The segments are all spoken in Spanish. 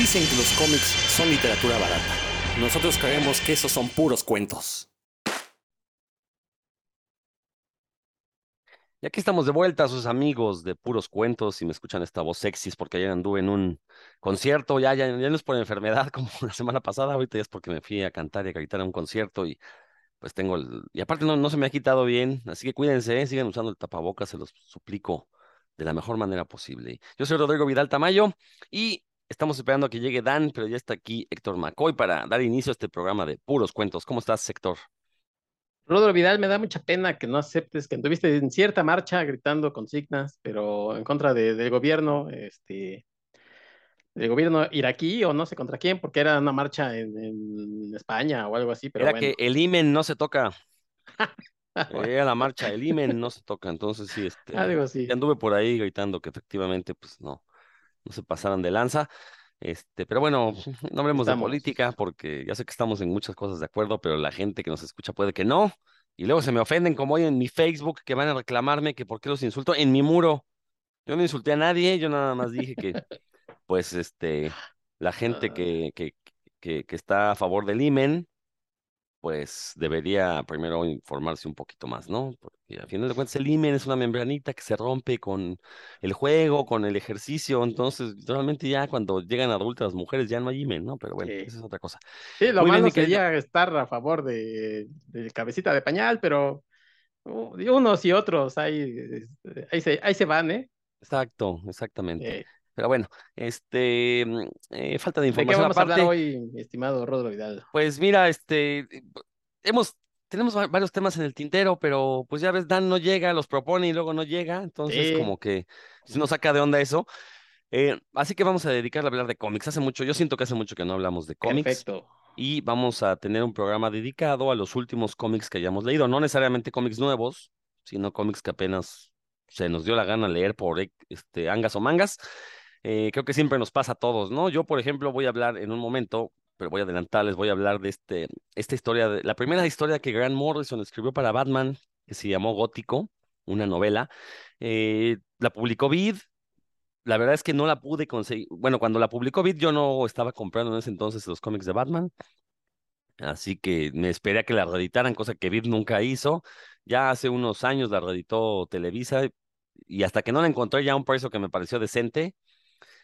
Dicen que los cómics son literatura barata. Nosotros creemos que esos son puros cuentos. Y aquí estamos de vuelta, sus amigos de puros cuentos, y me escuchan esta voz sexy, porque ayer anduve en un concierto, ya, ya, ya no es por enfermedad como la semana pasada, ahorita ya es porque me fui a cantar y a gritar a un concierto y pues tengo el... Y aparte no, no se me ha quitado bien, así que cuídense, ¿eh? sigan usando el tapabocas, se los suplico de la mejor manera posible. Yo soy Rodrigo Vidal Tamayo y estamos esperando a que llegue Dan, pero ya está aquí Héctor McCoy para dar inicio a este programa de puros cuentos. ¿Cómo estás, Héctor? Rodrigo Vidal, me da mucha pena que no aceptes que estuviste en cierta marcha gritando consignas, pero en contra de, del gobierno, este, del gobierno iraquí o no sé contra quién, porque era una marcha en, en España o algo así. Pero Era bueno. que el imen no se toca. Bueno, Era la marcha, el imen no se toca. Entonces sí, este, algo así. ya anduve por ahí gritando que efectivamente, pues no, no se pasaran de lanza. Este, pero bueno, no hablemos de política porque ya sé que estamos en muchas cosas de acuerdo, pero la gente que nos escucha puede que no. Y luego se me ofenden como hoy en mi Facebook que van a reclamarme que por qué los insulto en mi muro. Yo no insulté a nadie, yo nada más dije que, pues, este, la gente Ah. que, que, que, que está a favor del IMEN, pues debería primero informarse un poquito más, ¿no? Porque al final de cuentas el IMEN es una membranita que se rompe con el juego, con el ejercicio, entonces realmente ya cuando llegan adultas las mujeres ya no hay IMEN, ¿no? Pero bueno, Sí. esa es otra cosa. Sí, lo Muy bien, malo querido. sería estar a favor de, de cabecita de pañal, pero unos y otros ahí, este, ahí, se, ahí se van, ¿eh? Exacto, exactamente. Eh, Pero bueno, este, mm, eh, falta de ¿De qué información vamos a hablar aparte. hoy, estimado Rodrigo Vidal? Pues mira, este, hemos, tenemos va- varios temas en el tintero, pero pues ya ves, Dan no llega, los propone y luego no llega, entonces Sí, como que sí nos saca de onda eso. Eh, así que vamos a dedicarle a hablar de cómics. Hace mucho, yo siento que hace mucho que no hablamos de cómics perfecto. y vamos a tener un programa dedicado a los últimos cómics que hayamos leído, no necesariamente cómics nuevos, sino cómics que apenas se nos dio la gana leer por este, angas o mangas. Eh, creo que siempre nos pasa a todos, ¿no? Yo, por ejemplo, voy a hablar en un momento, pero voy a adelantarles, voy a hablar de este, esta historia, de, la primera historia que Grant Morrison escribió para Batman, que se llamó Gótico, una novela. Eh, la publicó Vid, la verdad es que no la pude conseguir. Bueno, cuando la publicó Vid, yo no estaba comprando en ese entonces los cómics de Batman. Así que me esperé a que la reeditaran, cosa que Vid nunca hizo. Ya hace unos años la reeditó Televisa y hasta que no la encontré ya a un precio que me pareció decente,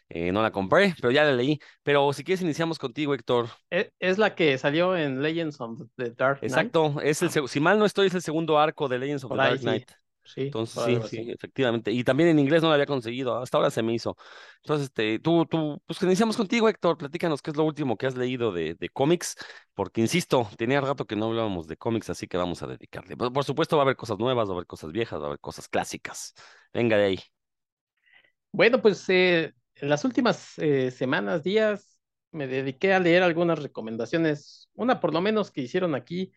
eh, no la compré, pero ya la leí. Pero si quieres iniciamos contigo, Héctor. Es, es la que salió en Legends of the Dark Knight. Exacto, es el, Ah, si mal no estoy, es el segundo arco de Legends of the Dark Knight. sí, Entonces, sí, efectivamente. Y también en inglés no la había conseguido, hasta ahora se me hizo. Entonces, este, tú, tú, pues iniciamos contigo, Héctor, platícanos qué es lo último que has leído de, de cómics, porque insisto, tenía rato que no hablábamos de cómics, así que vamos a dedicarle. Por, por supuesto, va a haber cosas nuevas, va a haber cosas viejas, va a haber cosas clásicas. Venga de ahí. Bueno, pues eh, en las últimas eh, semanas, días, me dediqué a leer algunas recomendaciones, una por lo menos que hicieron aquí.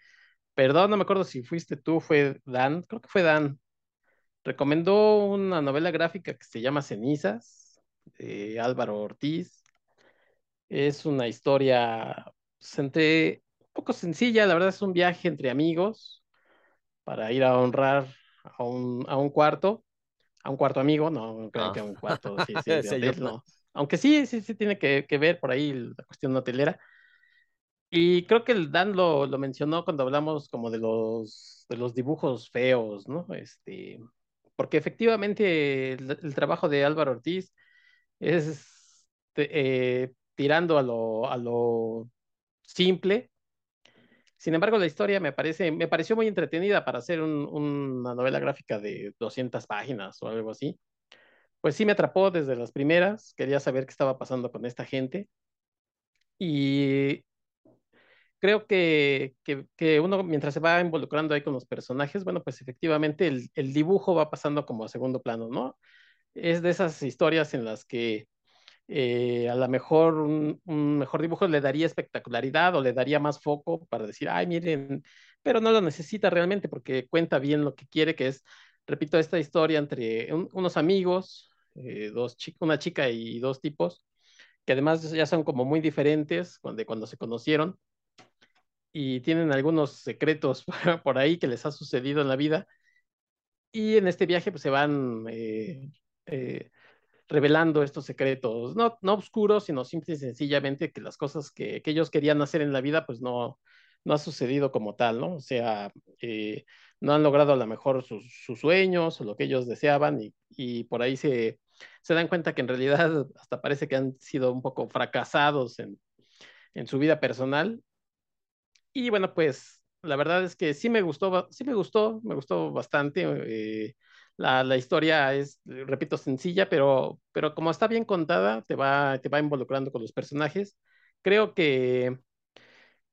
Perdón, no me acuerdo si fuiste tú, fue Dan, creo que fue Dan. Recomendó una novela gráfica que se llama Cenizas, de Álvaro Ortiz. Es una historia pues, entre, un poco sencilla, la verdad es un viaje entre amigos para ir a honrar a un, a un cuarto, a un cuarto amigo, no crean Ah, que a un cuarto sí, sí, de hotel, no. Aunque sí, sí, sí tiene que, que ver por ahí la cuestión hotelera. Y creo que el Dan lo, lo mencionó cuando hablamos como de los, de los dibujos feos, ¿no? Este, porque efectivamente el, el trabajo de Álvaro Ortiz es te- eh, tirando a lo, a lo simple. Sin embargo, la historia me parece, me pareció muy entretenida para hacer un- una novela gráfica de 200 páginas o algo así. Pues sí me atrapó desde las primeras, quería saber qué estaba pasando con esta gente. Y creo que, que, que uno, mientras se va involucrando ahí con los personajes, bueno, pues efectivamente el, el dibujo va pasando como a segundo plano, ¿no? Es de esas historias en las que eh, a lo mejor un, un mejor dibujo le daría espectacularidad o le daría más foco para decir, ay, miren, pero no lo necesita realmente porque cuenta bien lo que quiere, que es, repito, esta historia entre un- unos amigos, eh, dos chi- una chica y dos tipos, que además ya son como muy diferentes cuando, cuando se conocieron y tienen algunos secretos por ahí que les ha sucedido en la vida. Y en este viaje pues se van eh, eh, revelando estos secretos, no, no oscuros, sino simple y sencillamente que las cosas que, que ellos querían hacer en la vida, pues no, no ha sucedido como tal, ¿no? O sea, eh, no han logrado a lo mejor sus, sus, sueños o lo que ellos deseaban y, y por ahí se, se, dan cuenta que en realidad hasta parece que han sido un poco fracasados en, en su vida personal. Y bueno, pues la verdad es que sí me gustó, sí me gustó, me gustó bastante. Eh, la, la, historia es, repito, sencilla, pero, pero como está bien contada, te va, te va involucrando con los personajes. Creo que,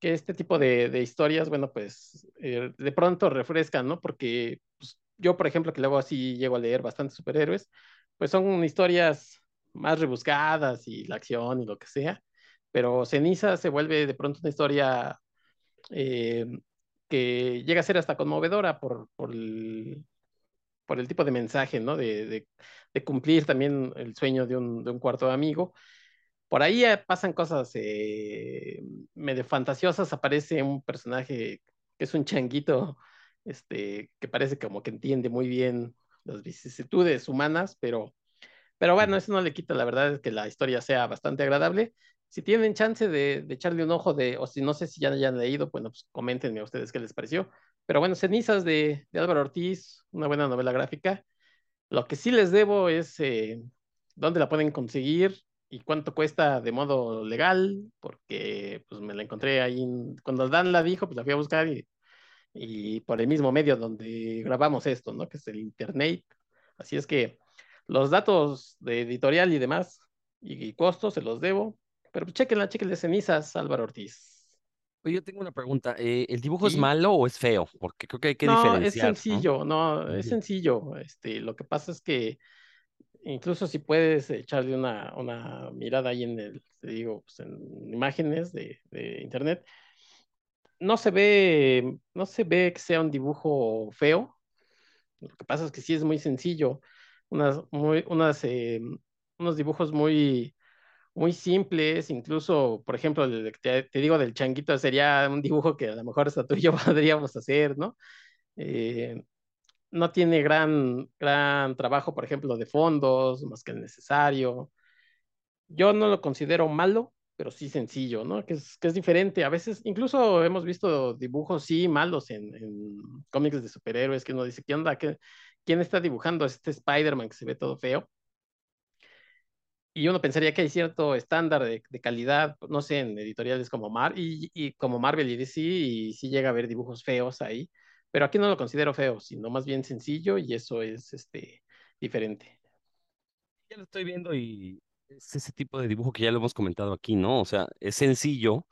que este tipo de, de historias, bueno, pues eh, de pronto refrescan, ¿no? Porque pues, yo, por ejemplo, que luego así llego a leer bastantes superhéroes, pues son historias más rebuscadas y la acción y lo que sea, pero Ceniza se vuelve de pronto una historia eh, que llega a ser hasta conmovedora por, por, el, por el tipo de mensaje, ¿no? De, de, de cumplir también el sueño de un, de un, cuarto amigo. Por ahí eh, pasan cosas eh, medio fantasiosas, aparece un personaje que es un changuito, este, que parece como que entiende muy bien las vicisitudes humanas, pero, pero bueno, eso no le quita la verdad es que la historia sea bastante agradable. Si tienen chance de, de echarle un ojo de, o si no sé si ya hayan leído, bueno, pues coméntenme a ustedes qué les pareció. Pero bueno, Cenizas de, de Álvaro Ortiz, una buena novela gráfica. Lo que sí les debo es eh, dónde la pueden conseguir y cuánto cuesta de modo legal, porque pues me la encontré ahí, en, cuando Dan la dijo, pues la fui a buscar y, y por el mismo medio donde grabamos esto, ¿no? Que es el internet. Así es que los datos de editorial y demás y, y costos se los debo, pero chequenla, chequenle cenizas, Álvaro Ortiz. Yo tengo una pregunta. Eh, ¿El dibujo ¿Sí? es malo o es feo? Porque creo que hay que no, diferenciar. Es sencillo, no, no es sencillo. Este, lo que pasa es que incluso si puedes echarle una, una mirada ahí en el, te digo, pues en imágenes de, de, internet, no se ve, no se ve que sea un dibujo feo. Lo que pasa es que sí es muy sencillo. Unas, muy, unas, eh, unos dibujos muy, muy simples, incluso, por ejemplo, te, te, digo del changuito, sería un dibujo que a lo mejor hasta tú y yo podríamos hacer, ¿no? Eh, no tiene gran, gran trabajo, por ejemplo, de fondos, más que el necesario. Yo no lo considero malo, pero sí sencillo, ¿no? Que es, que es diferente. A veces, incluso hemos visto dibujos, sí, malos en, en cómics de superhéroes, que uno dice, ¿qué onda? ¿Qué, ¿Quién está dibujando este Spider-Man que se ve todo feo? Y uno pensaría que hay cierto estándar de, de, calidad, no sé, en editoriales como, Mar y, y, como Marvel y DC, y sí llega a haber dibujos feos ahí, pero aquí no lo considero feo, sino más bien sencillo y eso es este, diferente. Ya lo estoy viendo y es ese tipo de dibujo que ya lo hemos comentado aquí, ¿no? O sea, es sencillo,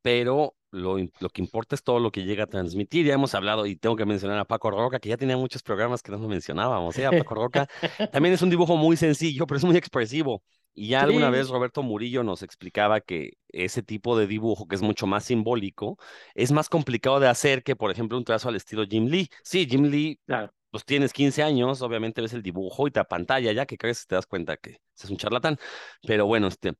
pero lo, lo, que importa es todo lo que llega a transmitir. Ya hemos hablado y tengo que mencionar a Paco Roca, que ya tenía muchos programas que no lo mencionábamos. ¿eh? Paco Roca también es un dibujo muy sencillo, pero es muy expresivo. Y ya sí. alguna vez Roberto Murillo nos explicaba que ese tipo de dibujo, que es mucho más simbólico, es más complicado de hacer que, por ejemplo, un trazo al estilo Jim Lee. Sí, Jim Lee, claro. pues tienes 15 años, obviamente ves el dibujo y te pantalla ya que crees te das cuenta que es un charlatán. Pero bueno, este.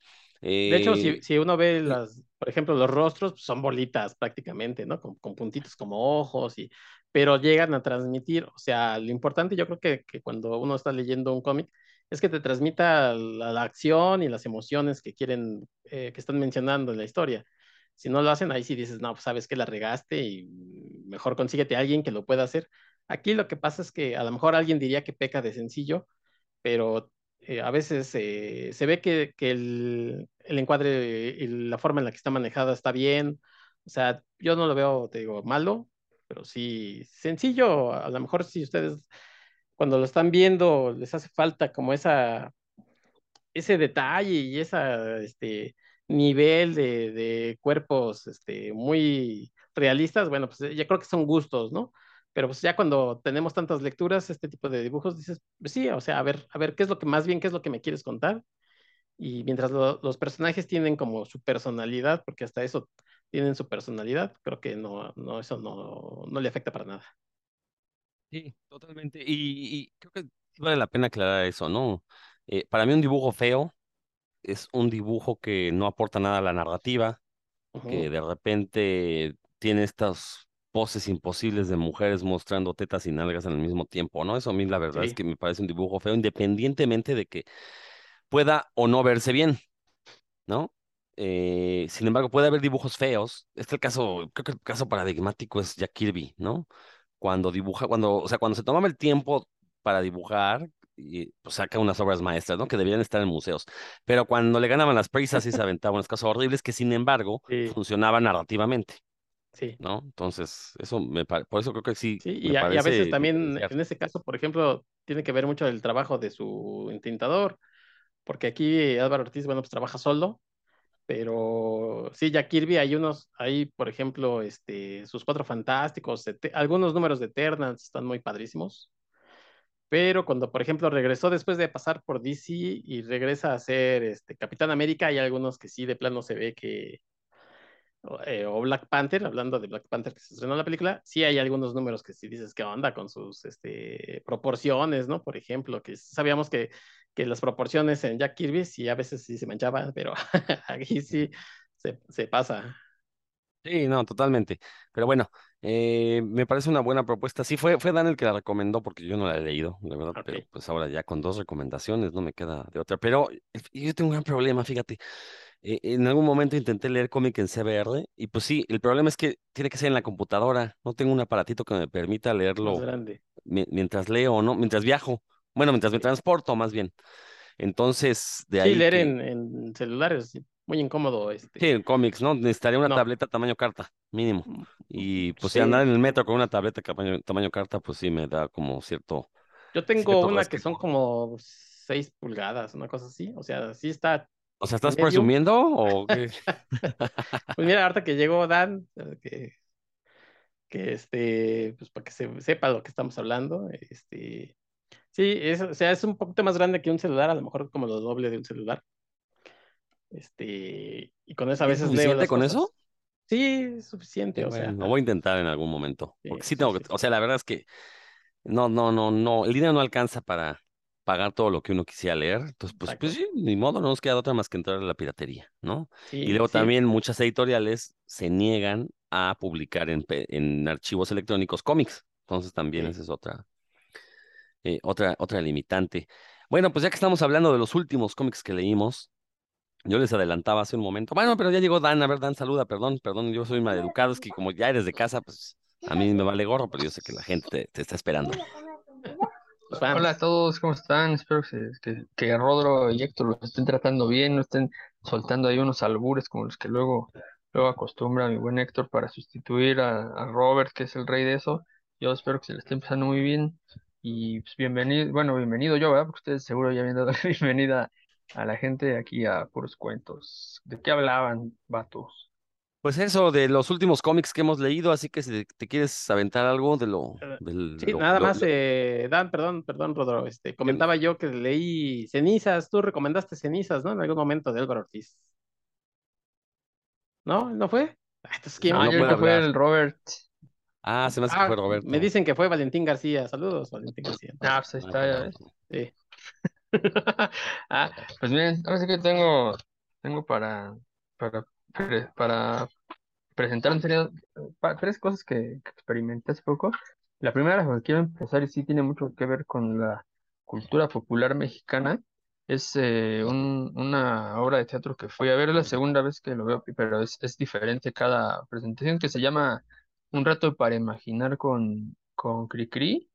Eh... De hecho, si, si, uno ve las, por ejemplo, los rostros, pues son bolitas prácticamente, ¿no? Con, con, puntitos como ojos, y, pero llegan a transmitir, o sea, lo importante yo creo que, que cuando uno está leyendo un cómic, es que te transmita la, acción y las emociones que quieren, eh, que están mencionando en la historia. Si no lo hacen, ahí sí dices, no, pues sabes que la regaste y mejor consíguete a alguien que lo pueda hacer. Aquí lo que pasa es que a lo mejor alguien diría que peca de sencillo, pero eh, a veces eh, se ve que, que el, el, encuadre y la forma en la que está manejada está bien. O sea, yo no lo veo, te digo, malo, pero sí sencillo. A lo mejor si ustedes cuando lo están viendo les hace falta como esa, ese detalle y ese este, nivel de, cuerpos este, muy realistas, bueno, pues ya creo que son gustos, ¿no? Pero pues ya cuando tenemos tantas lecturas, este tipo de dibujos, dices, pues sí, o sea, a ver, a ver, ¿qué es lo que más bien, qué es lo que me quieres contar? Y mientras lo, los personajes tienen como su personalidad, porque hasta eso tienen su personalidad, creo que no, no eso no, no le afecta para nada. Sí, totalmente. Y, y, creo que vale la pena aclarar eso, ¿no? Eh, para mí un dibujo feo es un dibujo que no aporta nada a la narrativa, uh -huh. que de repente tiene estas poses imposibles de mujeres mostrando tetas y nalgas al mismo tiempo, ¿no? Eso a mí la verdad sí. es que me parece un dibujo feo, independientemente de que pueda o no verse bien, ¿no? Eh, sin embargo, puede haber dibujos feos. Este el caso, creo que el caso paradigmático es Jack Kirby, ¿no? Cuando dibuja, cuando, o sea, cuando se tomaba el tiempo para dibujar, y pues, saca unas obras maestras, ¿no? Que deberían estar en museos. Pero cuando le ganaban las prisas y se aventaban unas cosas horribles que, sin embargo, Sí. funcionaban narrativamente, Sí. ¿no? Entonces, eso me por eso creo que sí. Sí, y a, y a parece veces también en ese caso, por ejemplo, tiene que ver mucho el trabajo de su entintador, porque aquí Álvaro Ortiz, bueno, pues trabaja solo, pero sí, Jack Kirby, hay unos, hay, por ejemplo, este, sus Cuatro Fantásticos, algunos números de Eternals están muy padrísimos, pero cuando, por ejemplo, regresó después de pasar por DC y regresa a ser este, Capitán América, hay algunos que sí de plano se ve que eh, o Black Panther, hablando de Black Panther que se estrenó la película, sí hay algunos números que sí dices qué onda con sus este, proporciones, ¿no? Por ejemplo, que sabíamos que, que las proporciones en Jack Kirby sí a veces sí se manchaban, pero aquí sí se, se pasa. Sí, no, totalmente. Pero bueno, eh, me parece una buena propuesta. Sí, fue, fue Dan el que la recomendó porque yo no la he leído, la verdad, pero pues ahora ya con dos recomendaciones no me queda de otra. Pero yo tengo un gran problema, fíjate. Eh, en algún momento intenté leer cómic en CBR y pues sí, el problema es que tiene que ser en la computadora. No tengo un aparatito que me permita leerlo mientras leo, ¿no? Mientras viajo. Bueno, mientras me Sí, transporto, más bien. Entonces, de Sí, ahí leer que, en, en celulares, sí, muy incómodo, sí, este, en cómics, ¿no? Necesitaría una no. tableta tamaño carta, mínimo. Mm, Y pues si Sí, andar en el metro con una tableta tamaño, tamaño carta, pues sí me da como cierto, yo tengo cierto una que son como seis pulgadas, una cosa así, o sea, sí está O sea, ¿estás presumiendo o qué? Pues mira, ahorita que llegó Dan, eh, que, que este, pues para que se sepa lo que estamos hablando, este, sí, es, o sea, es un poquito más grande que un celular, a lo mejor como lo doble de un celular, este, y con eso a ¿Y es veces leo suficiente las con cosas. eso? Sí, es suficiente, o sea, lo voy a intentar en algún momento, sí, porque es sí tengo que, o sea, la verdad es que no, no, no, no, el dinero no alcanza para pagar todo lo que uno quisiera leer, entonces pues, pues sí, ni modo, no nos queda otra más que entrar a la piratería, ¿no? Y luego sí, también muchas editoriales se niegan a publicar en, en archivos electrónicos cómics, entonces también esa es otra, eh, otra, otra limitante. Bueno, pues ya que estamos hablando de los últimos cómics que leímos, yo les adelantaba hace un momento. Bueno, pero ya llegó Dan. A ver, Dan, saluda, perdón, perdón, yo soy maleducado. Es que como ya eres de casa, pues a mí me vale gorro, pero yo sé que la gente te, te está esperando. Los Hola a todos, ¿cómo están? Espero que, se- que, que Rodro y Héctor los estén tratando bien, no estén soltando ahí unos albures como los que luego, luego acostumbra mi buen Héctor para sustituir a, a Robert, que es el rey de eso. Yo espero que se le esté empezando muy bien y pues, bienvenido, bueno, bienvenido yo, ¿verdad? Porque ustedes seguro ya habían dado la bienvenida a la gente aquí a Puros Cuentos. ¿De qué hablaban, vatos? Pues eso, de los últimos cómics que hemos leído, así que si te quieres aventar algo de lo, Eh, del, Sí, lo, nada lo- más, lo- eh, Dan, perdón, perdón, Rodro, este, comentaba yo que leí Cenizas, tú recomendaste Cenizas, ¿no? En algún momento de Álvaro Ortiz. ¿No? ¿No fue? Ah, Entonces, ¿quién? No, Ah, no yo creo puede que fue el Robert. Ah, se me hace que Ah, fue me Roberto. dicen que fue Valentín García. Saludos, Valentín García. Ah, pues ahí Ah, está, fue ya ves. Roberto. sí. Ah, pues miren, ahora sí que tengo, tengo para, para, para presentar tres cosas que, que experimenté hace poco. La primera, que quiero empezar y sí tiene mucho que ver con la cultura popular mexicana, es eh, un- una obra de teatro que fui a ver, es la segunda vez que lo veo, pero es, es diferente cada presentación, que se llama Un rato para imaginar con, con Cricri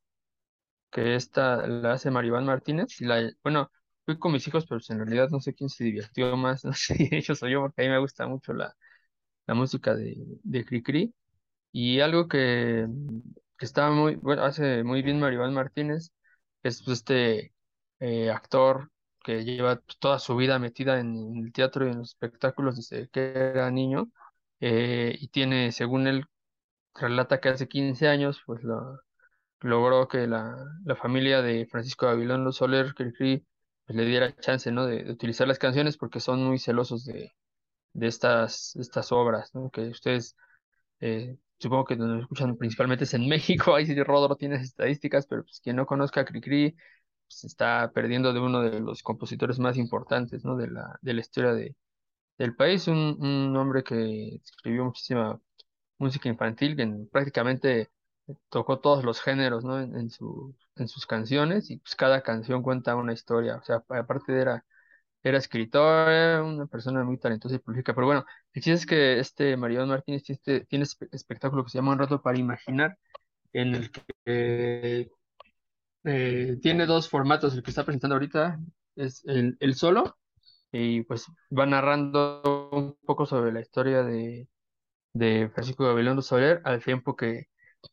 que esta la hace Maribán Martínez. Y la, bueno, fui con mis hijos, pero en realidad no sé quién se divirtió más, no sé si ellos o yo, porque a mí me gusta mucho la, la música de, de Cricri. Y algo que, que estaba muy, hace muy bien Maribán Martínez, es pues, este eh, actor que lleva toda su vida metida en el teatro y en los espectáculos desde que era niño. eh, y tiene, según él relata que hace 15 años, pues lo logró que la, la familia de Francisco Gabilondo Soler Cricri pues, le diera chance, ¿no? de, utilizar las canciones porque son muy celosos de, estas, obras, ¿no? Que ustedes, eh, supongo que nos escuchan principalmente es en México, ahí sí Rodro tiene estadísticas, pero pues quien no conozca a Cricri pues, está perdiendo de uno de los compositores más importantes, ¿no? De la, de la historia de, del país, un, un hombre que escribió muchísima música infantil, que en- prácticamente tocó todos los géneros, ¿no? En, en su, en sus canciones y pues cada canción cuenta una historia, o sea, aparte de era era una persona muy talentosa y prolífica. Pero bueno, el chiste es que este Mariano Martínez tiene, este, espe- espectáculo que se llama Un rato para imaginar, en el que eh, tiene dos formatos. El que está presentando ahorita es el, el solo, y pues va narrando un poco sobre la historia de, de Francisco Gabilondo Soler, al tiempo que,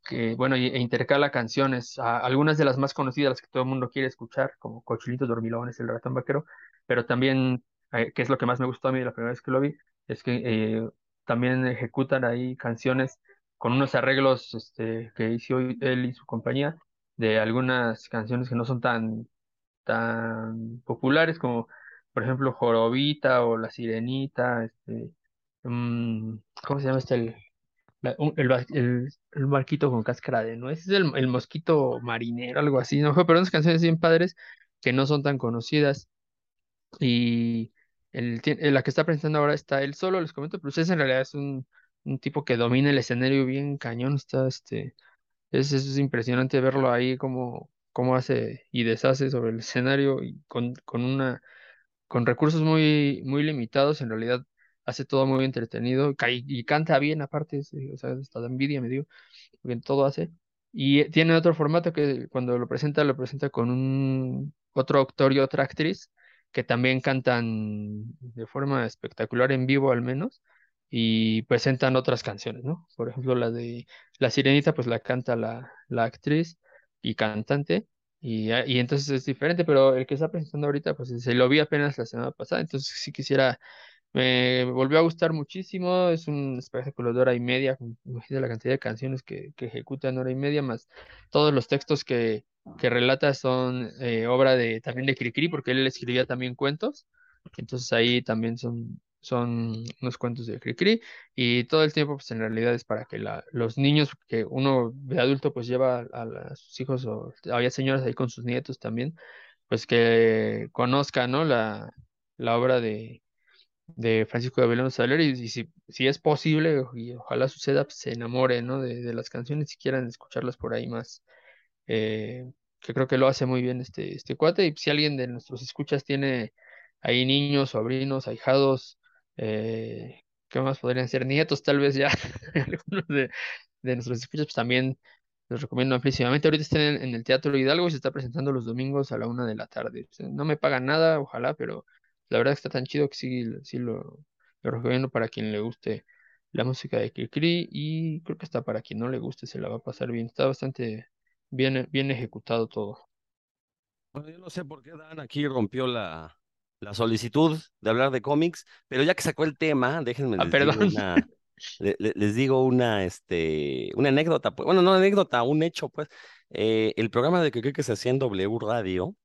que bueno, e intercala canciones, a- algunas de las más conocidas, las que todo el mundo quiere escuchar, como Cochilitos Dormilones, El Ratón Vaquero, pero también, eh, que es lo que más me gustó a mí la primera vez que lo vi, es que eh, también ejecutan ahí canciones con unos arreglos este, que hizo él y su compañía de algunas canciones que no son tan, tan populares como, por ejemplo, Jorobita o La Sirenita, este, mm, ¿cómo se llama este? El, el, el, el barquito con cáscara de nuez, es el, el mosquito marinero, algo así, ¿no? Pero unas canciones bien padres que no son tan conocidas. Y el, tie- la que está presentando ahora está él solo, les comento, pero usted en realidad es un, un tipo que domina el escenario bien cañón, está este, es, es impresionante verlo ahí como, cómo hace y deshace sobre el escenario y con, con una con recursos muy, muy limitados, en realidad hace todo muy entretenido y, canta bien aparte, o sea, hasta da envidia me dio, porque todo hace. Y eh, tiene otro formato que cuando lo presenta, lo presenta con un otro actor y otra actriz que también cantan de forma espectacular en vivo al menos y presentan otras canciones, ¿no? Por ejemplo, la de La Sirenita, pues la canta la, la actriz y cantante. Y, ah, y entonces es diferente, pero el que está presentando ahorita, pues se lo vi apenas la semana pasada, entonces sí quisiera, me volvió a gustar muchísimo, es un espectáculo de hora y media, imagínate la cantidad de canciones que, que ejecuta en hora y media, más todos los textos que, que relata son eh, obra de también de Cricri, porque él escribía también cuentos, entonces ahí también son, son unos cuentos de Cricri, y todo el tiempo, pues en realidad es para que la, los niños, que uno de adulto pues lleva a, a sus hijos o había señoras ahí con sus nietos también, pues que conozcan, ¿no? La, la obra de, de Francisco de Belén Soler y, y si, si es posible, y ojalá suceda, pues se enamoren, ¿no? De, de las canciones y quieran escucharlas por ahí más. Eh, que creo que lo hace muy bien este, este cuate. Y si alguien de nuestros escuchas tiene ahí niños, sobrinos, ahijados, eh, ¿qué más podrían ser? Nietos, tal vez ya, algunos de, de nuestros escuchas, pues también los recomiendo amplísimamente. Ahorita están en, en el Teatro Hidalgo y se está presentando los domingos a la una de la tarde. No me pagan nada, ojalá, pero la verdad está tan chido que sí, sí lo, lo recomiendo para quien le guste la música de Cricri y creo que hasta para quien no le guste se la va a pasar bien. Está bastante bien, bien ejecutado todo. Bueno, yo no sé por qué Dan aquí rompió la, la solicitud de hablar de cómics, pero ya que sacó el tema, déjenme Ah, les digo perdón. una, le- le- les digo una, este, una anécdota, pues, bueno, no anécdota, un hecho, pues. Eh, el programa de que creo que se hacía en W Radio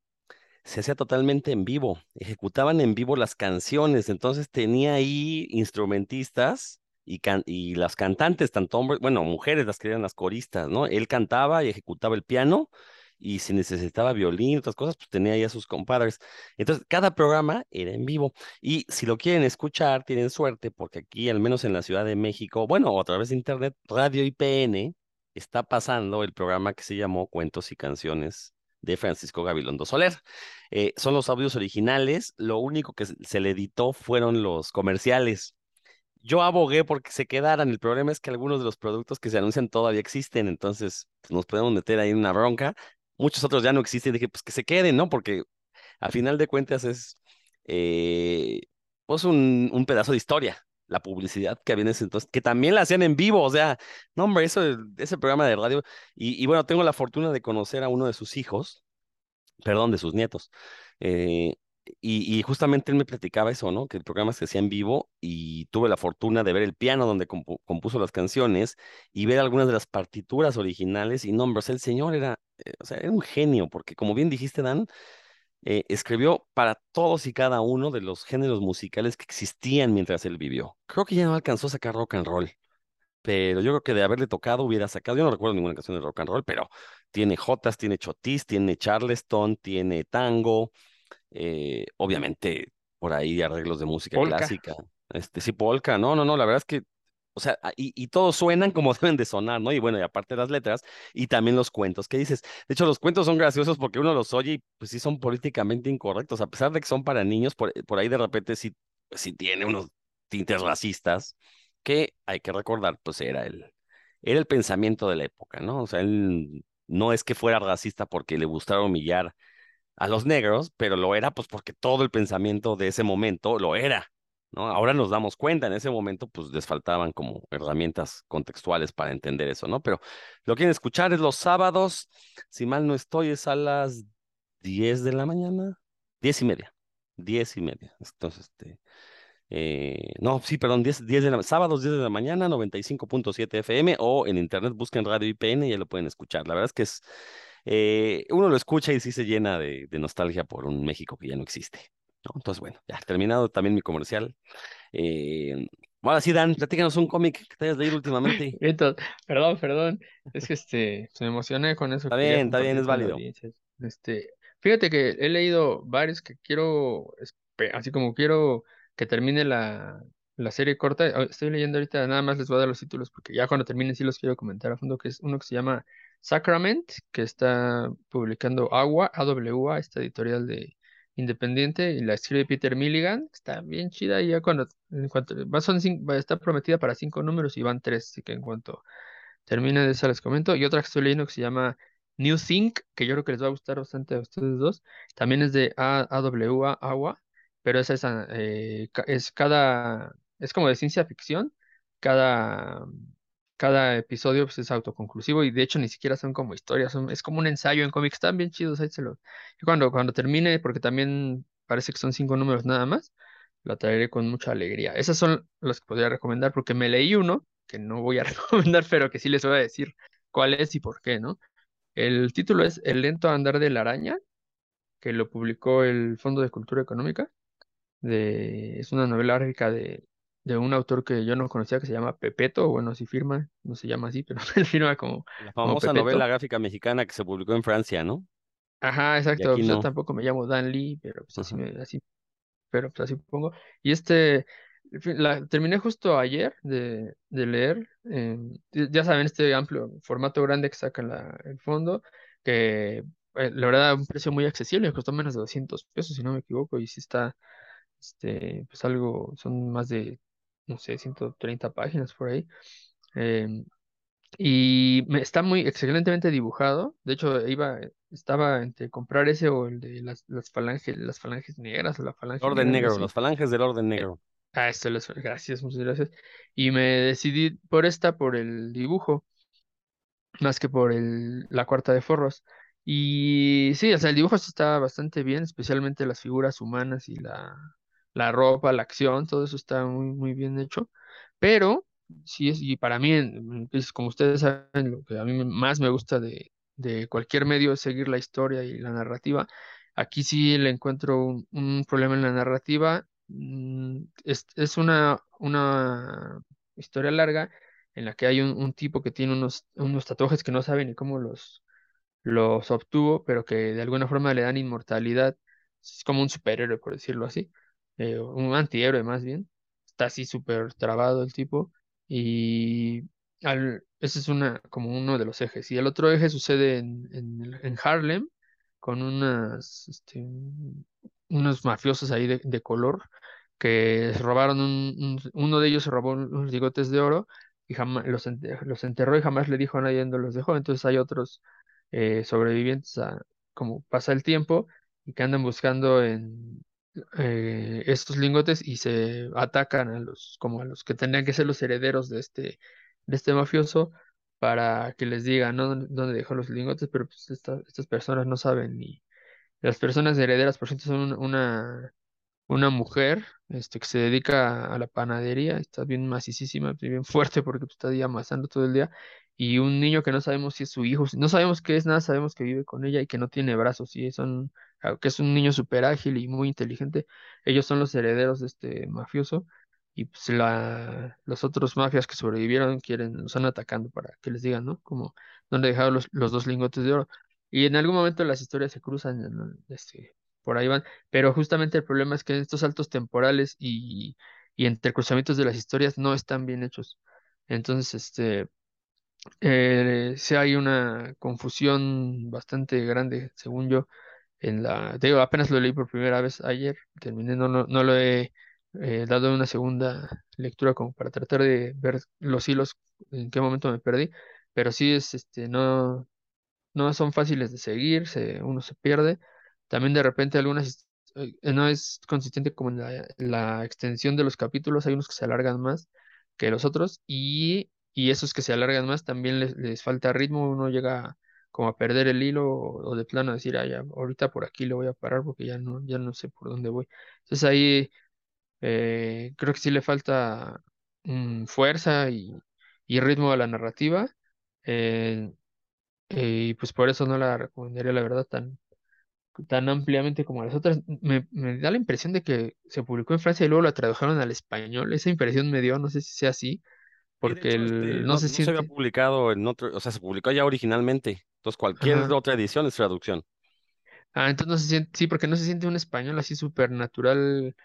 se hacía totalmente en vivo, ejecutaban en vivo las canciones, entonces tenía ahí instrumentistas y, can- y las cantantes, tanto hombres, bueno, mujeres las que eran las coristas, ¿no? Él cantaba y ejecutaba el piano y si necesitaba violín, otras cosas, pues tenía ahí a sus compadres. Entonces, cada programa era en vivo. Y si lo quieren escuchar, tienen suerte, porque aquí, al menos en la Ciudad de México, bueno, a través de internet, Radio IPN está pasando el programa que se llamó Cuentos y Canciones de Francisco Gabilondo Soler. Eh, son los audios originales, lo único que se le editó fueron los comerciales. Yo abogué porque se quedaran. El problema es que algunos de los productos que se anuncian todavía existen, entonces pues, nos podemos meter ahí en una bronca. Muchos otros ya no existen. Dije, pues que se queden, ¿no? Porque a final de cuentas es eh, pues un, un pedazo de historia. La publicidad que había en ese entonces, que también la hacían en vivo, o sea, no, hombre, eso, ese programa de radio. Y, y bueno, tengo la fortuna de conocer a uno de sus hijos, perdón, de sus nietos. eh, y, y justamente él me platicaba eso, ¿no? Que el programa se hacía en vivo y tuve la fortuna de ver el piano donde compu- compuso las canciones y ver algunas de las partituras originales. Y no, hombre, o el señor era, eh, o sea, era un genio, porque como bien dijiste, Dan, eh, escribió para todos y cada uno de los géneros musicales que existían mientras él vivió. Creo que ya no alcanzó a sacar rock and roll, pero yo creo que de haberle tocado hubiera sacado, yo no recuerdo ninguna canción de rock and roll, pero tiene jotas, tiene chotis, tiene charleston, tiene tango, eh, obviamente por ahí arreglos de música Polka. clásica, este sí polka, no, no, no, la verdad es que, o sea, y, y todos suenan como deben de sonar, ¿no? Y bueno, y aparte las letras y también los cuentos que dices. De hecho, los cuentos son graciosos porque uno los oye y pues sí son políticamente incorrectos, a pesar de que son para niños, por, por ahí de repente sí, sí tiene unos tintes racistas que hay que recordar, pues era el, era el pensamiento de la época, ¿no? O sea, él no es que fuera racista porque le gustara humillar a los negros, pero lo era pues porque todo el pensamiento de ese momento lo era, ¿no? Ahora nos damos cuenta, en ese momento pues les faltaban como herramientas contextuales para entender eso, ¿no? Pero lo quieren escuchar es los sábados, si mal no estoy, es a las 10 de la mañana, diez y media, diez y media. Entonces, este, eh, no, sí, perdón, 10, 10 de la, sábados 10 de la mañana, 95.7 FM o en internet busquen Radio IPN y ya lo pueden escuchar. La verdad es que es, eh, uno lo escucha y sí se llena de, nostalgia por un México que ya no existe. ¿No? Entonces, bueno, ya terminado también mi comercial. Eh, ahora sí, Dan, platícanos un cómic que te hayas leído últimamente. Entonces, perdón, perdón, es que este, me emocioné con eso. Está bien, está bien, es válido. Este, fíjate que he leído varios que quiero, así como quiero que termine la, la serie corta. Ah, estoy leyendo ahorita, nada más les voy a dar los títulos porque ya cuando termine sí los quiero comentar a fondo, que es uno que se llama Sacrament, que está publicando Agua, AWA, esta editorial de independiente, y la escribe Peter Milligan, está bien chida, y ya cuando, en cuanto, va, son cinco, está prometida para cinco números y van tres, así que en cuanto termine de esa les comento. Y otra que estoy leyendo que se llama New Think, que yo creo que les va a gustar bastante a ustedes dos, también es de AWA, Agua, pero es esa, eh, es cada, es como de ciencia ficción, cada, cada episodio pues, es autoconclusivo y de hecho ni siquiera son como historias, son, es como un ensayo en cómics, están bien chidos, lo, y cuando, cuando termine, porque también parece que son cinco números nada más, lo traeré con mucha alegría. Esas son las que podría recomendar porque me leí uno, que no voy a recomendar, pero que sí les voy a decir cuál es y por qué, ¿no? El título es El lento andar de la araña, que lo publicó el Fondo de Cultura Económica de, es una novela gráfica de, de un autor que yo no conocía que se llama Pepeto, bueno, si firma, no se llama así, pero él firma como... La famosa novela gráfica mexicana que se publicó en Francia, ¿no? Ajá, exacto. Pues yo tampoco me llamo Dan Lee, pero pues así, me, así, pero pues así pongo. Y este, la terminé justo ayer de, de leer. Eh, ya saben, este amplio formato grande que saca la, el fondo, que eh, la verdad un precio muy accesible, costó menos de 200 pesos, si no me equivoco, y sí está, este, pues algo, son más de, no sé, 130 páginas por ahí. Em, y me, está muy excelentemente dibujado. De hecho, iba, estaba entre comprar ese o el de las, las falanges, las falanges negras o la falange Orden negro, las falanges del orden negro. Ah, esto, gracias, muchas gracias. Y me decidí por esta, por el dibujo, más que por el, la cuarta de forros. Y sí, o sea, el dibujo está bastante bien, especialmente las figuras humanas y la, la ropa, la acción, todo eso está muy, muy bien hecho. Pero, sí es, y para mí, pues, como ustedes saben, lo que a mí más me gusta de, de cualquier medio es seguir la historia y la narrativa. Aquí sí le encuentro un, problema en la narrativa. Mm, es, es una, una historia larga en la que hay un, un, tipo que tiene unos, unos tatuajes que no sabe ni cómo los, los obtuvo, pero que de alguna forma le dan inmortalidad. Es como un superhéroe, por decirlo así. Eh, un antihéroe más bien, está así súper trabado el tipo, y ese es una, como uno de los ejes. Y el otro eje sucede en, en, Harlem, con unas, este, unos mafiosos ahí de, color que robaron un, uno de ellos se robó unos ligotes de oro y jamás los, los enterró y jamás le dijo a nadie dónde los dejó. Entonces hay otros eh, sobrevivientes a, como pasa el tiempo y que andan buscando en, eh, estos lingotes y se atacan a los, como a los que tendrían que ser los herederos de este, de este mafioso para que les digan ¿no? dónde dejó los lingotes, pero pues estas personas no saben ni las personas herederas, por cierto, son una, una mujer este, que se dedica a la panadería, está bien macicísima, bien fuerte porque pues, está ahí amasando todo el día, y un niño que no sabemos si es su hijo, no sabemos qué es nada, sabemos que vive con ella y que no tiene brazos, y son, que es un niño súper ágil y muy inteligente, ellos son los herederos de este mafioso, y pues la, los otros mafias que sobrevivieron quieren, los están atacando para que les digan, ¿no? Como dónde dejaron los, los dos lingotes de oro. Y en algún momento las historias se cruzan, este, por ahí van, pero justamente el problema es que estos saltos temporales y, y entre cruzamientos de las historias no están bien hechos. Entonces, este, eh, hay una confusión bastante grande, según yo, en la, te digo, apenas lo leí por primera vez ayer, terminé, no, no, no lo he eh, dado una segunda lectura como para tratar de ver los hilos, en qué momento me perdí, pero sí es, este, no, no son fáciles de seguir, se, uno se pierde. También de repente algunas eh, no es consistente como en la, la extensión de los capítulos, hay unos que se alargan más que los otros y, y esos que se alargan más también les, les falta ritmo, uno llega como a perder el hilo o, o de plano decir, ah, ya, ahorita por aquí lo voy a parar porque ya no, ya no sé por dónde voy. Entonces ahí eh, creo que sí le falta mm, fuerza y, y ritmo a la narrativa. eh, y pues por eso no la recomendaría, la verdad, tan, tan ampliamente como las otras. Me, me da la impresión de que se publicó en Francia y luego la tradujeron al español. Esa impresión me dio, no sé si sea así, porque hecho, el, este, no no, se no se había publicado en otro, o sea, se publicó ya originalmente. Entonces, cualquier Ajá. otra edición es traducción. Ah, entonces no se siente, sí, porque no se siente un español así súper natural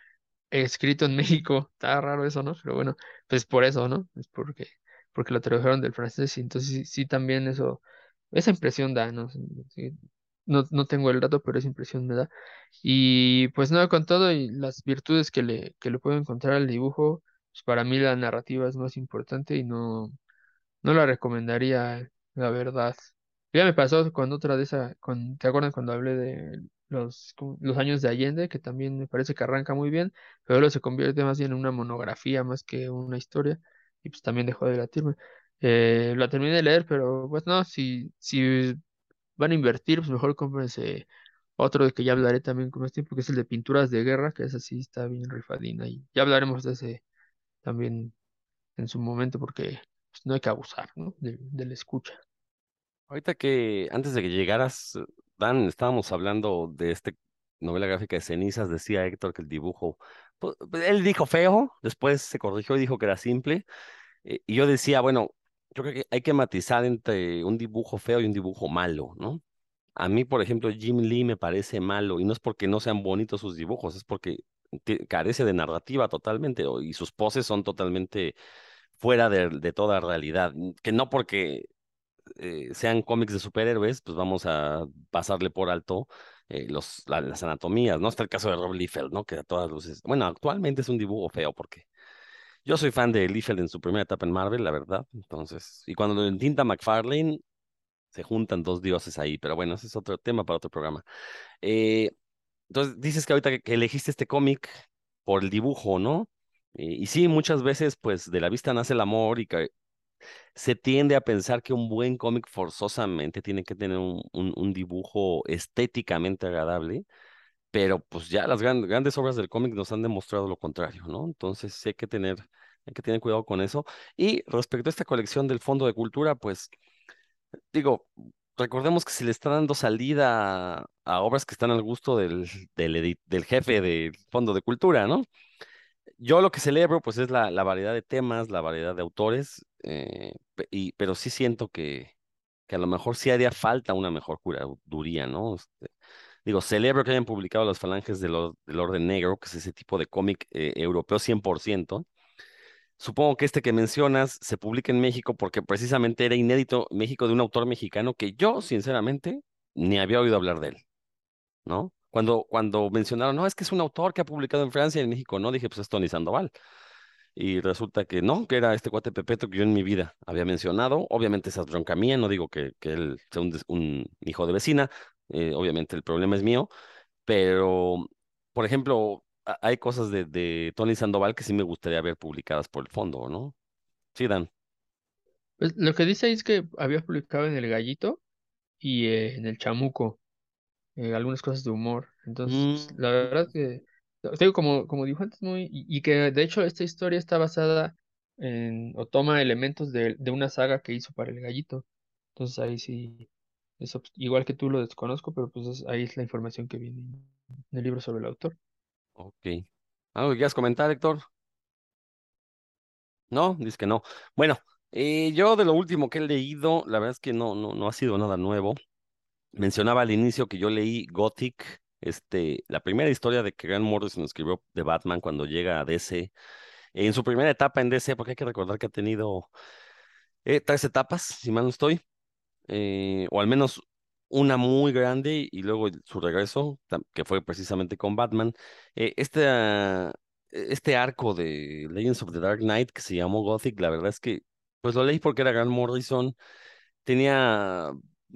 escrito en México. Está raro eso, ¿no? Pero bueno, pues por eso, ¿no? Es porque, porque lo tradujeron del francés y entonces sí, sí también eso, esa impresión da, ¿no? Sí, no, no tengo el dato, pero esa impresión me da. Y pues nada, con todo y las virtudes que le, que le puedo encontrar al dibujo, pues para mí la narrativa es más importante y no, no la recomendaría, la verdad. Ya me pasó con otra de esa, con, ¿te acuerdas cuando hablé de los, los años de Allende? Que también me parece que arranca muy bien, pero luego se convierte más bien en una monografía más que una historia, y pues también dejó de latirme. Eh, la terminé de leer, pero pues no, si, si van a invertir, pues mejor cómprense otro de que ya hablaré también con más tiempo, que es el de pinturas de guerra, que esa sí está bien rifadina, y ya hablaremos de ese también en su momento, porque pues, no hay que abusar, ¿no? De la escucha. Ahorita que, antes de que llegaras, Dan, estábamos hablando de este novela gráfica de cenizas, decía Héctor que el dibujo, pues, él dijo feo, después se corrigió y dijo que era simple, eh, y yo decía, bueno, yo creo que hay que matizar entre un dibujo feo y un dibujo malo, ¿no? A mí, por ejemplo, Jim Lee me parece malo, y no es porque no sean bonitos sus dibujos, es porque carece de narrativa totalmente, y sus poses son totalmente fuera de, de toda realidad, que no porque eh, sean cómics de superhéroes, pues vamos a pasarle por alto eh, los, la- las anatomías, ¿no? Está el caso de Rob Liefeld, ¿no? Que a todas luces, bueno, actualmente es un dibujo feo porque yo soy fan de Liefeld en su primera etapa en Marvel, la verdad. Entonces, y cuando lo entinta McFarlane, se juntan dos dioses ahí, pero bueno, ese es otro tema para otro programa. Eh, entonces, dices que ahorita que, elegiste este cómic por el dibujo, ¿no? Y sí, muchas veces, pues, de la vista nace el amor y se tiende a pensar que un buen cómic forzosamente tiene que tener un, un- dibujo estéticamente agradable, pero pues ya las gran- grandes obras del cómic nos han demostrado lo contrario, ¿no? Entonces sí hay que tener, hay que tener cuidado con eso. Y respecto a esta colección del Fondo de Cultura, pues digo, recordemos que se le está dando salida a, obras que están al gusto del, del jefe del Fondo de Cultura, ¿no? Yo lo que celebro, pues, es la, la variedad de temas, la variedad de autores, eh, y, pero sí siento que, que a lo mejor sí haría falta una mejor curaduría, ¿no? Este, digo, celebro que hayan publicado Las Falanges del, Or- del Orden Negro, que es ese tipo de cómic eh, europeo 100%. Supongo que este que mencionas se publica en México porque precisamente era inédito México de un autor mexicano que yo, sinceramente, ni había oído hablar de él. ¿no? Cuando, cuando mencionaron, no, es que es un autor que ha publicado en Francia y en México, no, dije, pues es Tony Sandoval. Y resulta que no, que era este cuate Pepeto que yo en mi vida había mencionado. Obviamente esa es bronca mía, no digo que, que él sea un, un hijo de vecina, eh, obviamente el problema es mío, pero, por ejemplo, hay cosas de, de Tony Sandoval que sí me gustaría ver publicadas por el fondo, ¿no? Sí, Dan. Pues, lo que dice ahí es que había publicado en El Gallito y eh, en El Chamuco eh, algunas cosas de humor. Entonces, pues, la verdad Mm, que, digo, como, como dibujante es muy, y, que de hecho esta historia está basada en, o toma elementos de, de una saga que hizo para El Gallito. Entonces ahí sí, eso, pues, igual que tú lo desconozco, pero pues es- ahí es la información que viene en el libro sobre el autor. ok. ¿Algo que quieras comentar, Héctor? No, dice que no. Bueno, eh, yo de lo último que he leído, la verdad es que no, no, no ha sido nada nuevo. Mencionaba al inicio que yo leí Gothic, este, la primera historia de que Grant Morrison escribió de Batman cuando llega a DC en su primera etapa en DC, porque hay que recordar que ha tenido eh, tres etapas, si mal no estoy, eh, o al menos una muy grande y luego su regreso, que fue precisamente con Batman. Este, este arco de Legends of the Dark Knight que se llamó Gothic, la verdad es que pues lo leí porque era Grant Morrison, tenía,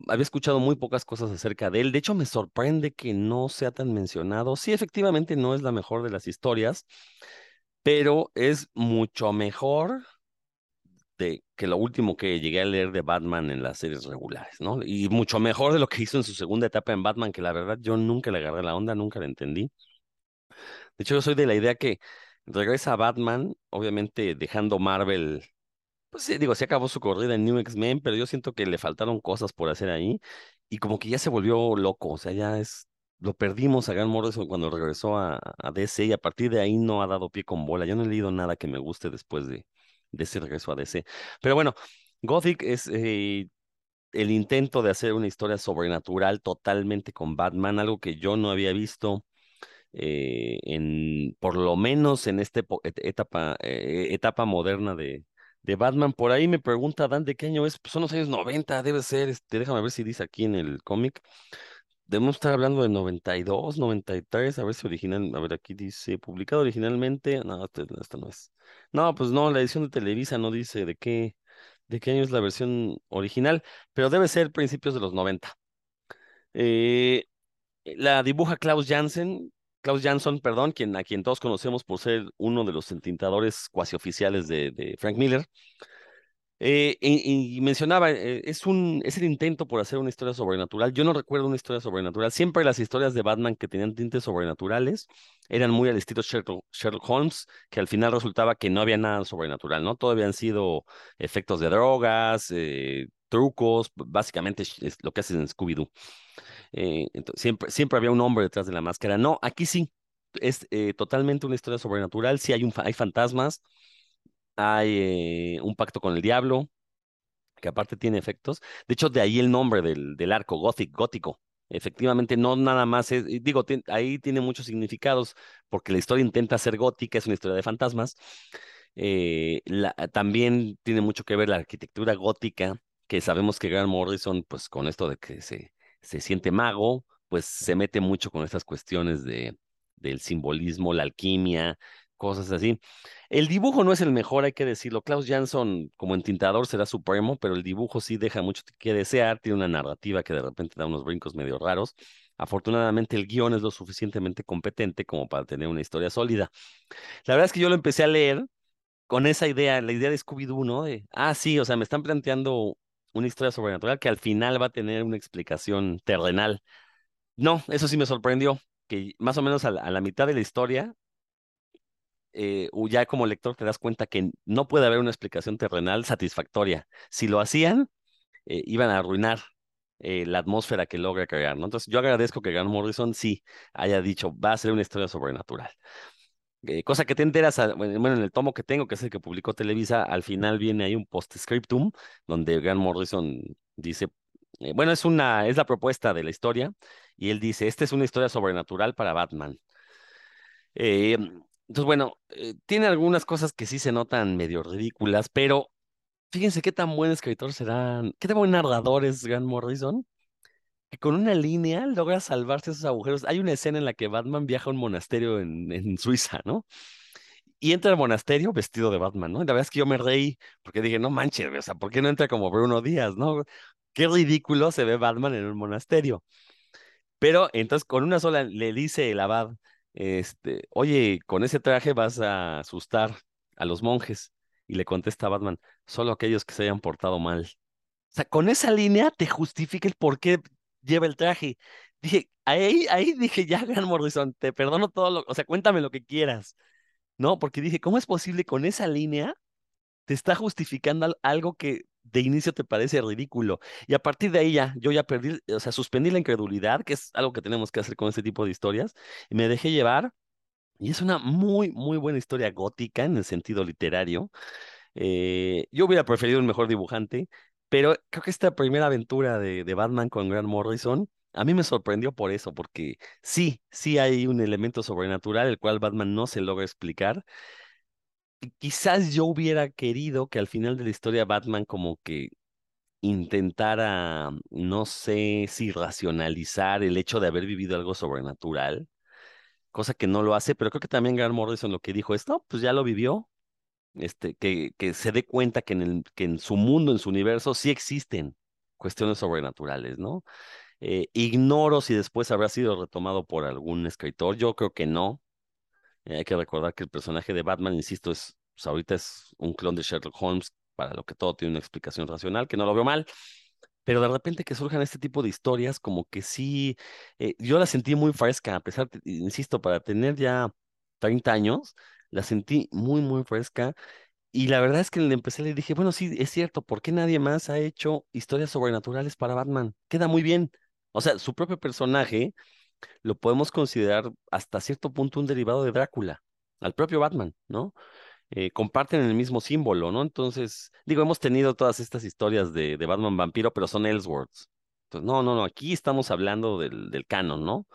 había escuchado muy pocas cosas acerca de él, de hecho me sorprende que no sea tan mencionado, sí, efectivamente no es la mejor de las historias, pero es mucho mejor de, que lo último que llegué a leer de Batman en las series regulares, ¿no? Y mucho mejor de lo que hizo en su segunda etapa en Batman, que la verdad yo nunca le agarré la onda, nunca la entendí. De hecho, yo soy de la idea que regresa Batman, obviamente dejando Marvel, pues digo, se acabó su corrida en New X-Men, pero yo siento que le faltaron cosas por hacer ahí y como que ya se volvió loco, o sea, ya es, lo perdimos a Grant Morrison cuando regresó a, a DC y a partir de ahí no ha dado pie con bola. Yo no he leído nada que me guste después de, de ese regreso a DC. Pero bueno, Gothic es eh, el intento de hacer una historia sobrenatural totalmente con Batman, algo que yo no había visto. Eh, en, por lo menos en esta etapa, eh, etapa moderna de, de Batman. Por ahí me pregunta Dan de qué año es. Pues son los años 90, debe ser. Este, déjame ver si dice aquí en el cómic. Debemos estar hablando de 92, 93, a ver si original, a ver, aquí dice, publicado originalmente, no, esto, no es. No, pues no, la edición de Televisa no dice de qué, de qué año es la versión original, pero debe ser principios de los 90. Eh, la dibuja Klaus Jansen, Klaus Jansson, perdón, quien, a quien todos conocemos por ser uno de los entintadores cuasi oficiales de, Frank Miller. Eh, y, mencionaba, eh, es, un, el intento por hacer una historia sobrenatural. Yo no recuerdo una historia sobrenatural. Siempre las historias de Batman que tenían tintes sobrenaturales eran muy al estilo Sherlock, Holmes, que al final resultaba que no había nada sobrenatural, ¿no? Todo habían sido efectos de drogas, eh, trucos, básicamente es lo que hacen en Scooby-Doo. Siempre, siempre había un hombre detrás de la máscara. No, aquí sí, es totalmente una historia sobrenatural. Sí hay, un, hay fantasmas hay eh, un pacto con el diablo, que aparte tiene efectos. De hecho, de ahí el nombre del, del arco, gótico. Efectivamente, no nada más es, digo, ahí tiene muchos significados, porque la historia intenta ser gótica, es una historia de fantasmas. Eh, también tiene mucho que ver la arquitectura gótica, que sabemos que Grant Morrison, pues con esto de que se, se siente mago, pues se mete mucho con estas cuestiones de, del simbolismo, la alquimia, cosas así. El dibujo no es el mejor, hay que decirlo. Klaus Jansson como entintador será supremo, pero el dibujo sí deja mucho que desear, tiene una narrativa que de repente da unos brincos medio raros. Afortunadamente el guion es lo suficientemente competente como para tener una historia sólida. La verdad es que yo lo empecé a leer con esa idea, la idea de Scooby-Doo, ¿no? De, ah, sí, o sea, me están planteando una historia sobrenatural que al final va a tener una explicación terrenal. No, eso sí me sorprendió, que más o menos a la mitad de la historia eh, ya como lector te das cuenta que no puede haber una explicación terrenal satisfactoria. Si lo hacían, eh, iban a arruinar eh, la atmósfera que logra crear. Entonces yo agradezco que Grant Morrison sí haya dicho, va a ser una historia sobrenatural. Cosa que te enteras, bueno, en el tomo que tengo, que es el que publicó Televisa, al final viene ahí un postscriptum donde Grant Morrison dice, bueno, es una, es la propuesta de la historia, y él dice, esta es una historia sobrenatural para Batman. Eh, entonces, bueno, eh, tiene algunas cosas que sí se notan medio ridículas, pero fíjense qué tan buen escritor serán, qué tan buen narrador es Grant Morrison, que con una línea logra salvarse esos agujeros. Hay una escena en la que Batman viaja a un monasterio en, en Suiza, ¿no? Y entra al monasterio vestido de Batman, ¿no? Y la verdad es que yo me reí porque dije, no manches, o sea, ¿por qué no entra como Bruno Díaz, no? Qué ridículo se ve Batman en un monasterio. Pero entonces con una sola le dice el abad, este, oye, con ese traje vas a asustar a los monjes. Y le contesta Batman, solo aquellos que se hayan portado mal. O sea, con esa línea te justifica el por qué lleva el traje. Dije, ahí, ahí dije, ya, Gran Morrison, te perdono todo lo, o sea, cuéntame lo que quieras. No, porque dije, ¿cómo es posible con esa línea te está justificando algo que de inicio te parece ridículo. Y a partir de ahí ya, yo ya perdí, o sea, suspendí la incredulidad, que es algo que tenemos que hacer con este tipo de historias, y me dejé llevar. Y es una muy, muy buena historia gótica en el sentido literario. Eh, yo hubiera preferido un mejor dibujante, pero creo que esta primera aventura de, de Batman con Grant Morrison a mí me sorprendió por eso, porque sí, sí hay un elemento sobrenatural el cual Batman no se logra explicar, quizás yo hubiera querido que al final de la historia Batman como que intentara, no sé si racionalizar el hecho de haber vivido algo sobrenatural, cosa que no lo hace, pero creo que también Grant Morrison lo que dijo es, no, pues ya lo vivió, este, que, que se dé cuenta que en, el, que en su mundo, en su universo, sí existen cuestiones sobrenaturales, ¿no? Eh, ignoro si después habrá sido retomado por algún escritor, yo creo que no. Eh, hay que recordar que el personaje de Batman, insisto, es, pues ahorita es un clon de Sherlock Holmes, para lo que todo tiene una explicación racional, que no lo veo mal, pero de repente que surjan este tipo de historias, como que sí, eh, yo la sentí muy fresca, a pesar, insisto, para tener ya 30 años, la sentí muy, muy fresca. Y la verdad es que le empecé le dije, bueno, sí, es cierto, ¿por qué nadie más ha hecho historias sobrenaturales para Batman? Queda muy bien. O sea, su propio personaje lo podemos considerar hasta cierto punto un derivado de Drácula, al propio Batman, ¿no? Eh, comparten el mismo símbolo, ¿no? Entonces, digo, hemos tenido todas estas historias de, de Batman vampiro, pero son. Entonces, no, no, no, aquí estamos hablando del, del canon, ¿no?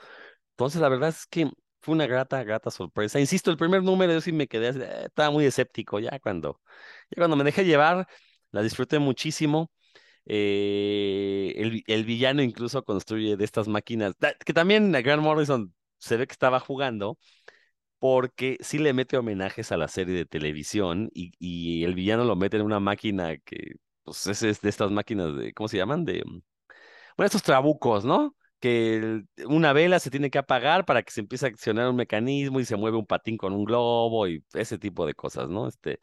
Entonces, la verdad es que fue una grata, grata sorpresa. Insisto, el primer número yo sí me quedé, eh, estaba muy escéptico ya cuando, ya cuando me dejé llevar, la disfruté muchísimo. Eh, el, el, villano incluso construye de estas máquinas, que también Grant Morrison se ve que estaba jugando, porque sí le mete homenajes a la serie de televisión y, y el villano lo mete en una máquina que, pues, es, es de estas máquinas de, ¿cómo se llaman? De, bueno, estos trabucos, ¿no? Que una vela se tiene que apagar para que se empiece a accionar un mecanismo y se mueve un patín con un globo y ese tipo de cosas, ¿no? Este,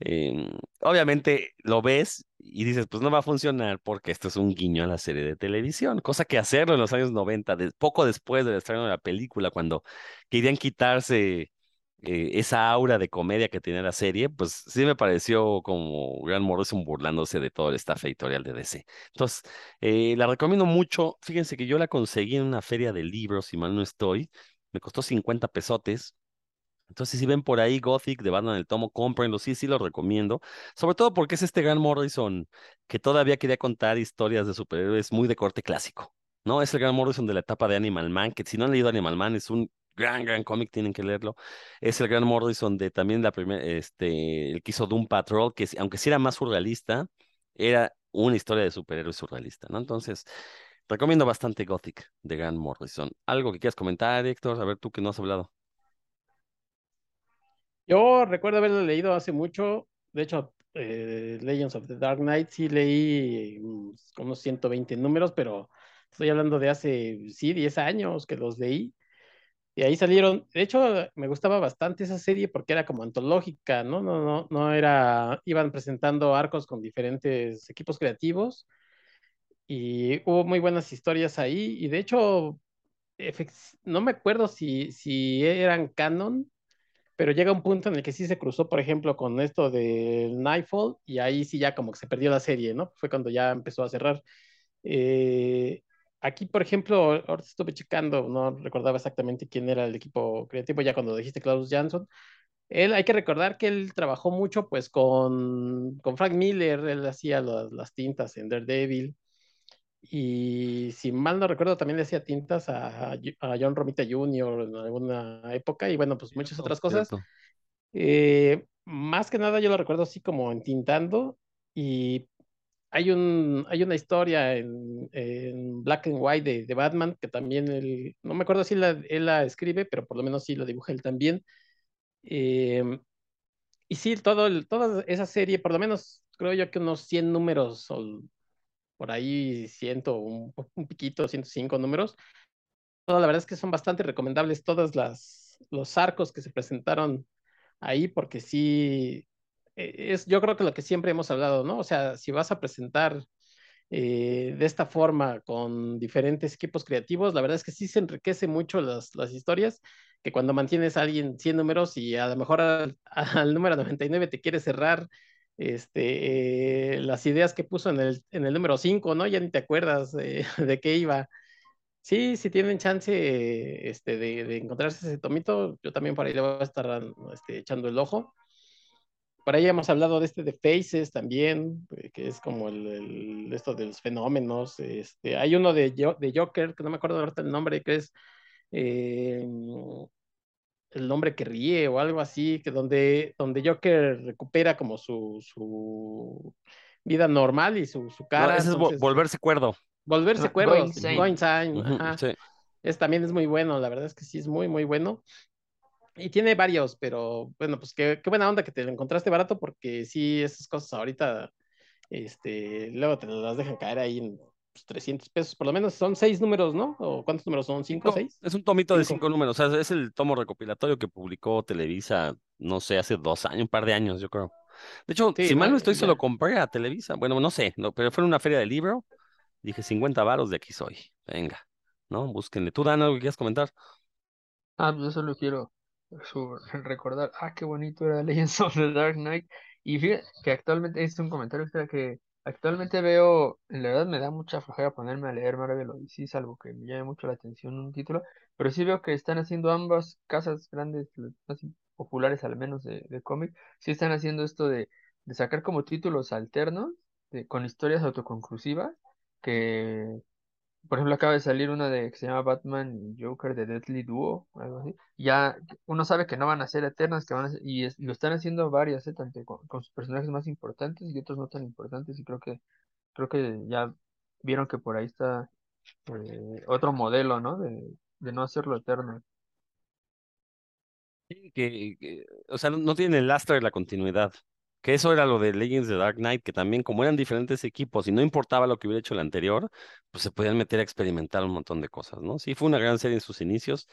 eh, obviamente lo ves y dices, pues no va a funcionar porque esto es un guiño a la serie de televisión, cosa que hacerlo en los años 90, de, poco después del estreno de la película, cuando querían quitarse eh, esa aura de comedia que tenía la serie, pues sí me pareció como Gran Morrison burlándose de todo el staff editorial de DC. Entonces, eh, la recomiendo mucho. Fíjense que yo la conseguí en una feria de libros, si mal no estoy. Me costó 50 pesotes. Entonces, si ven por ahí Gothic de Batman el Tomo, cómprenlo, sí, sí lo recomiendo. Sobre todo porque es este Gran Morrison que todavía quería contar historias de superhéroes muy de corte clásico. ¿no? Es el Gran Morrison de la etapa de Animal Man, que si no han leído Animal Man es un gran, gran cómic, tienen que leerlo. Es el gran Morrison de también la primera, este, el que hizo Doom Patrol, que aunque sí era más surrealista, era una historia de superhéroes surrealista, ¿no? Entonces, recomiendo bastante Gothic de Grant Morrison. ¿Algo que quieras comentar, Héctor? A ver, tú que no has hablado. Yo recuerdo haberlo leído hace mucho, de hecho, eh, Legends of the Dark Knight sí leí mm, unos 120 números, pero estoy hablando de hace, sí, 10 años que los leí. Y ahí salieron, de hecho, me gustaba bastante esa serie porque era como antológica, ¿no? No, no, no era, iban presentando arcos con diferentes equipos creativos y hubo muy buenas historias ahí y de hecho, no me acuerdo si, si eran canon, pero llega un punto en el que sí se cruzó, por ejemplo, con esto del Nightfall y ahí sí ya como que se perdió la serie, ¿no? Fue cuando ya empezó a cerrar. Eh, Aquí, por ejemplo, ahora estuve checando, no recordaba exactamente quién era el equipo creativo, ya cuando dijiste Klaus Jansson. Él, hay que recordar que él trabajó mucho pues con, con Frank Miller, él hacía las, las tintas en Daredevil. Y si mal no recuerdo, también le hacía tintas a, a John Romita Jr. en alguna época y bueno, pues muchas otras cosas. Eh, más que nada yo lo recuerdo así como entintando y hay, un, hay una historia en, en Black and White de, Batman que también él, no me acuerdo si la, él la escribe, pero por lo menos sí lo dibuja él también. Em, y sí, todo el, toda esa serie, por lo menos creo yo que unos 100 números o por ahí 100, un, un piquito, 105 números. Todo, la verdad es que son bastante recomendables todos los arcos que se presentaron ahí, porque sí, es yo creo que lo que siempre hemos hablado, ¿no? O sea, si vas a presentar eh, de esta forma con diferentes equipos creativos, la verdad es que sí se enriquece mucho las, las historias, que cuando mantienes a alguien 100 números y a lo mejor al, al número 99 te quiere cerrar este, eh, las ideas que puso en el, en el número 5, ¿no? Ya ni te acuerdas de qué iba. Sí, si tienen chance este, de, de, encontrarse ese tomito, yo también por ahí le voy a estar este, echando el ojo por ahí hemos hablado de este de Faces también, eh, que es como el, esto de los fenómenos. Este, hay uno de, de Joker, que no me acuerdo ahorita el nombre, que es eh, El hombre que ríe o algo así, que donde, donde Joker recupera como su, su vida normal y su, su No, cara. ese es vo- volverse cuerdo. volverse Go- cuerdo, Going ajá. sí. Es, también es muy bueno, la verdad es que sí es muy, muy bueno. Y tiene varios, pero bueno, pues qué, qué buena onda que te lo encontraste barato, porque sí, esas cosas ahorita, este, luego te las dejan caer ahí en pues, 300 pesos, por lo menos son seis números, ¿no? ¿O cuántos números son? ¿Cinco, Cinco. seis? Es un tomito de Cinco. números. O sea, es el tomo recopilatorio que publicó Televisa, no sé, hace dos años, un par de años, yo creo. De hecho, Sí, si mal ¿no? estoy, se Ya. lo compré a Televisa. Bueno, no sé, no, pero fue en una feria de libro. Dije, 50 varos de aquí soy. Venga, ¿no? Búsquenle. ¿Tú, Dan, algo que quieras comentar? Ah, pues yo solo quiero su- recordar, ah, qué bonito era Legends of the Dark Knight. Y fíjate que actualmente, este es un comentario que actualmente veo, en la verdad me da mucha flojera ponerme a leer Marvel Odyssey, salvo que me llame mucho la atención un título, pero sí veo que están haciendo ambas casas grandes, más populares al menos de, de cómic, sí están haciendo esto de, de sacar como títulos alternos, de, con historias autoconclusivas, que por ejemplo, acaba de salir una de que se llama Batman y Joker de Deadly Duo, algo así. Ya uno sabe que no van a ser eternas, que van a ser- y lo están haciendo varias, ¿eh? Con, sus personajes más importantes y otros no tan importantes, y creo que, creo que ya vieron que por ahí está eh, otro modelo, ¿no? De, de no hacerlo eterno. Sí, Que, que, o sea, no tiene el lastre de la continuidad. Que eso era lo de Legends de Dark Knight, que también como eran diferentes equipos y no importaba lo que hubiera hecho el anterior, pues se podían meter a experimentar un montón de cosas, ¿no? Sí, fue una gran serie en sus inicios.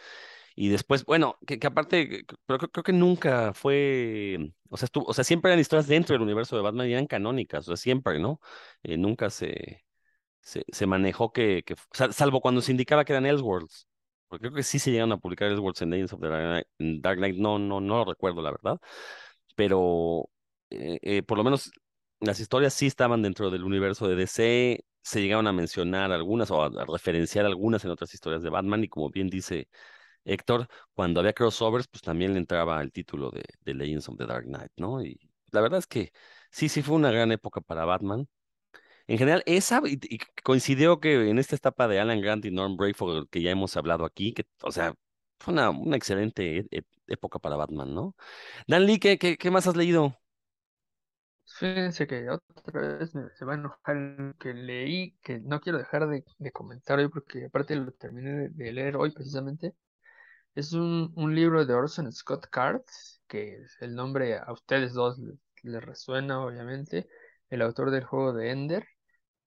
Y después, bueno, que, que aparte, pero creo, que nunca fue, o sea, estuvo, o sea, siempre eran historias dentro del universo de Batman y eran canónicas, o sea, siempre, ¿no? Eh, nunca se, se, se manejó que, que, sal- salvo cuando se indicaba que eran Elseworlds, porque creo que sí se llegaron a publicar Elseworlds en Legends of the Dark Knight, no, no, no lo recuerdo, la verdad, pero eh, eh, por lo menos las historias sí estaban dentro del universo de DC, se llegaron a mencionar algunas o a, referenciar algunas en otras historias de Batman, y como bien dice Héctor, cuando había crossovers, pues también le entraba el título de, de Legends of the Dark Knight, ¿no? Y la verdad es que sí, sí fue una gran época para Batman. En general, esa, y, y coincidió que en esta etapa de Alan Grant y Norm Brayford, que ya hemos hablado aquí, que, o sea, fue una, una excelente e- e- época para Batman, ¿no? Dan Lee, ¿qué, qué, qué más has leído? Fíjense que otra vez me- se va a enojar que leí, que no quiero dejar de, de comentar hoy porque aparte lo terminé de, leer hoy precisamente. Es un, un libro de Orson Scott Card, que el nombre a ustedes dos les, les resuena obviamente, el autor del juego de Ender,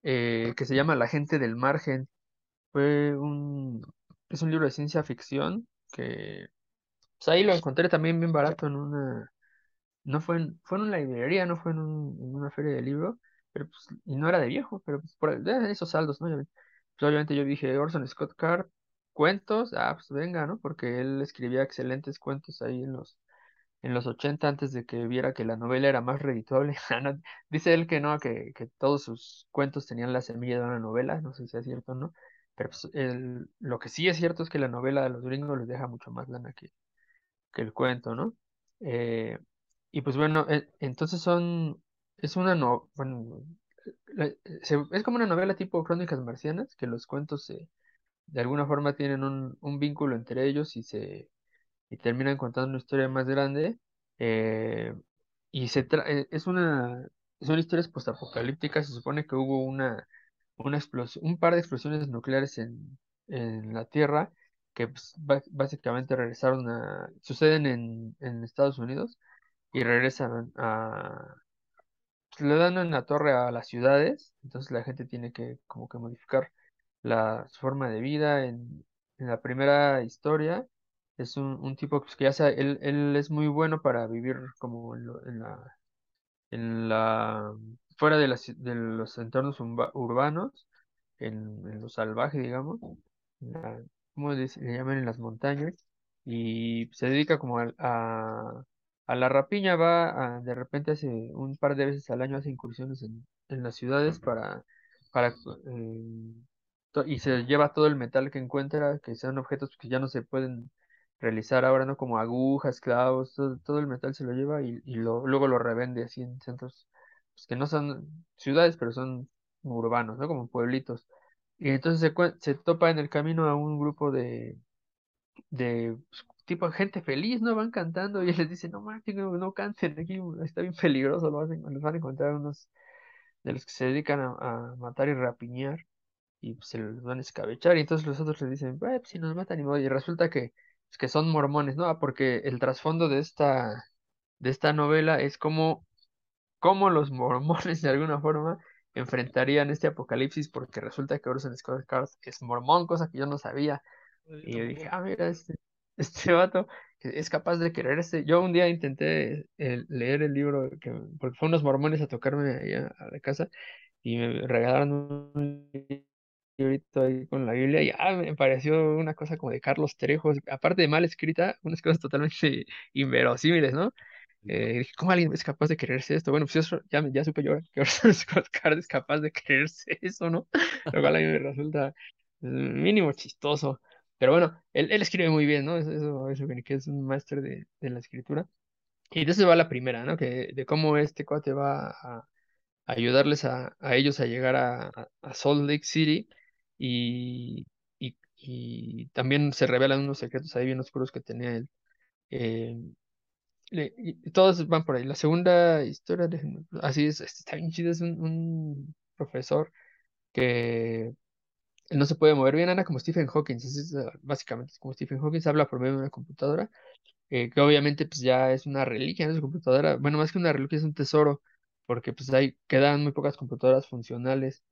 eh, que se llama La gente del margen. Fue un, es un libro de ciencia ficción que pues ahí lo encontré también bien barato en una, no fue en, fue en una librería, no fue en, un- en una feria de libros, pero pues, y no era de viejo, pero pues por de esos saldos, ¿no? Pues, obviamente yo dije, Orson Scott Card, cuentos, ah, pues venga, ¿no? Porque él escribía excelentes cuentos ahí en los, en los 80 antes de que viera que la novela era más redituable. Ah, Dice él que no, que, que todos sus cuentos tenían la semilla de una novela, no sé si es cierto o no, pero pues, el- lo que sí es cierto es que la novela de los gringos les deja mucho más lana que, que el cuento, ¿no? Eh, y pues bueno, e- entonces son, es una no, bueno, se- es como una novela tipo Crónicas Marcianas, que los cuentos se, de alguna forma tienen un, un vínculo entre ellos y se y terminan contando una historia más grande. eh, y se tra- eh, es una, son historias postapocalípticas, se supone que hubo una, una explosión, un par de explosiones nucleares en, en la Tierra que pues, básicamente regresaron a, suceden en, en Estados Unidos y regresan a, pues, le dan en la torre a las ciudades, entonces la gente tiene que como que modificar la su forma de vida. En, en la primera historia es un, un tipo pues, que ya sabe, él, él es muy bueno para vivir como en, lo- en la, en la, fuera de, las, de los entornos urba- urbanos, en, en lo salvaje, digamos, la- ¿cómo le, llaman? En las montañas, y se dedica como a, a la rapiña, va a- de repente hace un par de veces al año hace incursiones en, en las ciudades para, para eh, to- y se lleva todo el metal que encuentra, que sean objetos que ya no se pueden realizar ahora, ¿no? Como agujas, clavos, todo, todo el metal se lo lleva y, y lo, luego lo revende así en centros pues, que no son ciudades, pero son urbanos, ¿no? Como pueblitos. Y entonces se, se topa en el camino a un grupo de, de pues, tipo gente feliz, ¿no? Van cantando y les dice, no manches, no, no canten, aquí está bien peligroso, lo hacen, les van a encontrar unos de los que se dedican a, a matar y rapiñar y pues se los van a escabechar y entonces los otros les dicen, pues si nos matan y modo", y resulta que, pues, que son mormones, ¿no? Ah, Porque el trasfondo de esta, de esta novela es como, cómo los mormones de alguna forma enfrentarían este apocalipsis porque resulta que Orson Scott Card es mormón, cosa que yo no sabía. Y yo dije, ah, mira, este, este vato es capaz de quererse. Yo un día intenté leer el libro, que, porque fueron unos mormones a tocarme ahí a, la casa y me regalaron un librito ahí con la Biblia y ah, me pareció una cosa como de Carlos Trejo, aparte de mal escrita, unas cosas totalmente inverosímiles, ¿no? Eh, dije, ¿cómo alguien es capaz de creerse esto? Bueno, pues eso ya, ya supe yo que es capaz de creerse eso, ¿no? Lo cual a mí me resulta eh, mínimo chistoso. Pero bueno, él, escribe muy bien, ¿no? Eso, eso, que es un máster de, de la escritura. Y de eso va la primera, ¿no? Que, de cómo este cuate va a ayudarles a, ellos a llegar a, a- Salt Lake City y, y, también se revelan unos secretos ahí bien oscuros que tenía él. Eh, todos van por ahí. La segunda historia, déjenme- así es, está bien chido, es un profesor que no se puede mover bien, anda como Stephen Hawking, es, es, básicamente como Stephen Hawking, habla por medio de una computadora, eh, que obviamente pues ya es una reliquia, ¿no? Su computadora, bueno, más que una reliquia es un tesoro, porque pues ahí quedan muy pocas computadoras funcionales,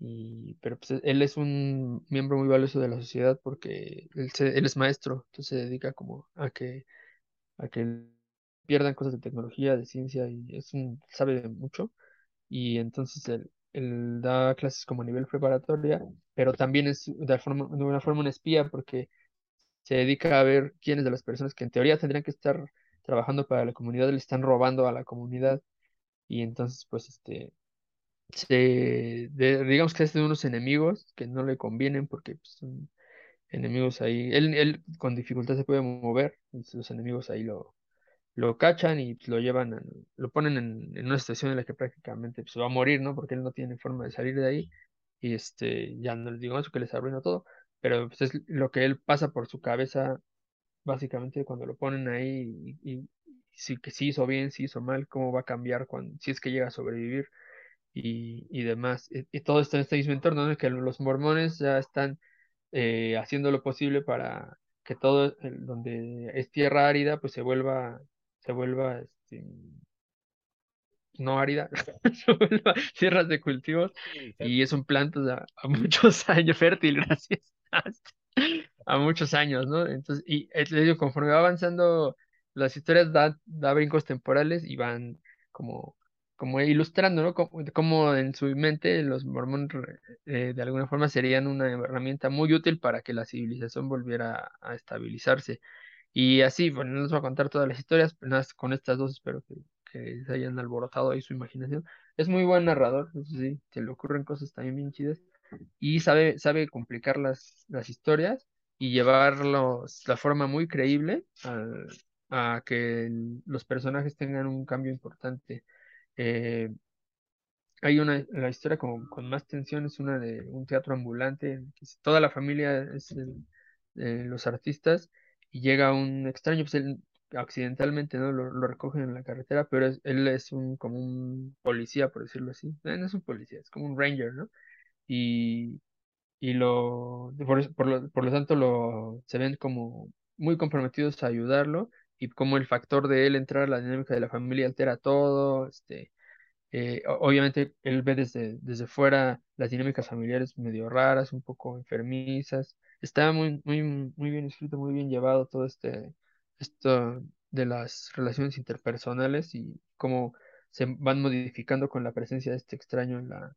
y, pero pues él es un miembro muy valioso de la sociedad porque él, se- él es maestro, entonces se dedica como a que, a que pierdan cosas de tecnología, de ciencia, y es un, sabe mucho y entonces él, él da clases como a nivel preparatoria, pero también es de, forma, de una forma un espía porque se dedica a ver quiénes de las personas que en teoría tendrían que estar trabajando para la comunidad le están robando a la comunidad. Y entonces pues este se digamos que es de unos enemigos que no le convienen porque pues, son enemigos ahí. Él, él con dificultad se puede mover y los enemigos ahí lo lo cachan y lo llevan, lo ponen en, en una situación en la que prácticamente pues, va a morir, ¿no? Porque él no tiene forma de salir de ahí y este, ya no les digo eso que les arruina todo, pero pues, es lo que él pasa por su cabeza básicamente cuando lo ponen ahí y, si que sí hizo bien, si hizo mal, cómo va a cambiar cuando, si es que llega a sobrevivir y, y demás. Y, y todo esto en este mismo entorno, ¿no? Que los mormones ya están eh, haciendo lo posible para que todo el- donde es tierra árida, pues se vuelva, se vuelva este, no árida, tierras de cultivos y es un plantas a, muchos años, fértil, gracias, a muchos años, ¿no? Entonces, y eh, digo, conforme va avanzando, las historias da, da brincos temporales y van como, como ilustrando, ¿no? Como, como en su mente los mormones eh, de alguna forma serían una herramienta muy útil para que la civilización volviera a, estabilizarse. Y así, bueno, no les voy a contar todas las historias, pero nada con estas dos espero que, se hayan alborotado ahí su imaginación. Es muy buen narrador, eso sí, se le ocurren cosas también bien chidas y sabe, sabe complicar las, las historias y llevarlos la forma muy creíble a que los personajes tengan un cambio importante. Eh, hay una, la historia con, con más tensión es una de un teatro ambulante, toda la familia es el- los artistas y llega un extraño, pues accidentalmente no lo, lo recogen en la carretera, pero es- él es un como un policía, por decirlo así. No es un policía, es como un ranger, ¿no? Y, y lo, por, por lo, por lo tanto lo, se ven como muy comprometidos a ayudarlo y como el factor de él entrar a la dinámica de la familia altera todo, este eh, obviamente él ve desde, desde fuera las dinámicas familiares medio raras, un poco enfermizas. Está muy, muy, muy bien escrito, muy bien llevado todo este, esto de las relaciones interpersonales y cómo se van modificando con la presencia de este extraño en la,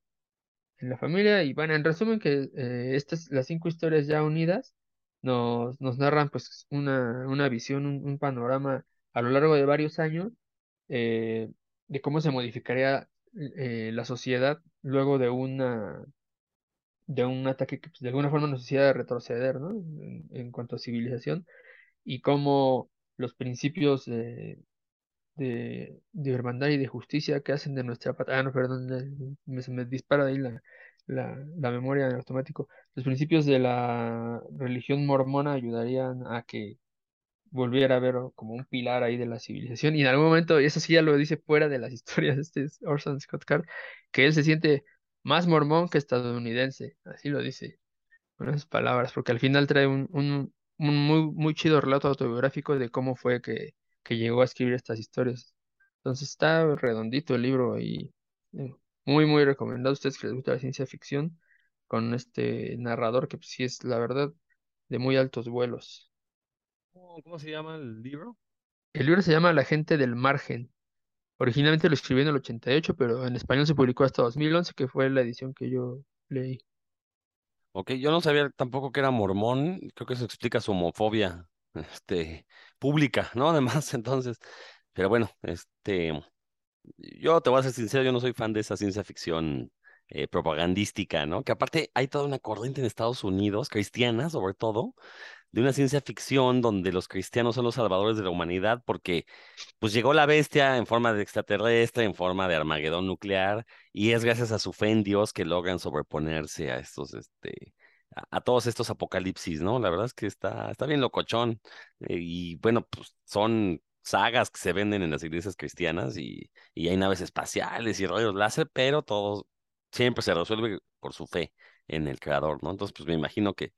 en la familia. Y bueno, en resumen que eh, estas, las cinco historias ya unidas nos, nos narran pues una, una visión, un, panorama a lo largo de varios años eh, de cómo se modificaría eh, la sociedad luego de una de un ataque que pues, de alguna forma nos hiciera retroceder, ¿no? En, en cuanto a civilización y cómo los principios de, de, de hermandad y de justicia que hacen de nuestra patria, ah, no, perdón, me, me dispara ahí la, la, memoria en automático. Los principios de la religión mormona ayudarían a que volviera a ver como un pilar ahí de la civilización. Y en algún momento, y eso sí ya lo dice fuera de las historias, este es Orson Scott Card, que él se siente más mormón que estadounidense, así lo dice, con esas palabras, porque al final trae un, un, un muy, muy chido relato autobiográfico de cómo fue que, que llegó a escribir estas historias. Entonces está redondito el libro y eh, muy, muy recomendado a ustedes que les gusta la ciencia ficción, con este narrador que pues, sí es, la verdad, de muy altos vuelos. ¿Cómo, cómo se llama el libro? El libro se llama La gente del margen. Originalmente lo escribí en el 88, pero en español se publicó hasta 2011, que fue la edición que yo leí. Ok, yo no sabía tampoco que era mormón, creo que eso explica su homofobia, este, pública, ¿no? Además, entonces, pero bueno, este, yo te voy a ser sincero, yo no soy fan de esa ciencia ficción eh, propagandística, ¿no? Que aparte hay toda una corriente en Estados Unidos, cristiana sobre todo, de una ciencia ficción donde los cristianos son los salvadores de la humanidad porque pues llegó la bestia en forma de extraterrestre, en forma de Armagedón nuclear y es gracias a su fe en Dios que logran sobreponerse a estos, este, a, todos estos apocalipsis, ¿no? La verdad es que está, está bien locochón eh, y bueno, pues son sagas que se venden en las iglesias cristianas y, y hay naves espaciales y rayos láser, pero todo siempre se resuelve por su fe en el creador, ¿no? Entonces, pues me imagino que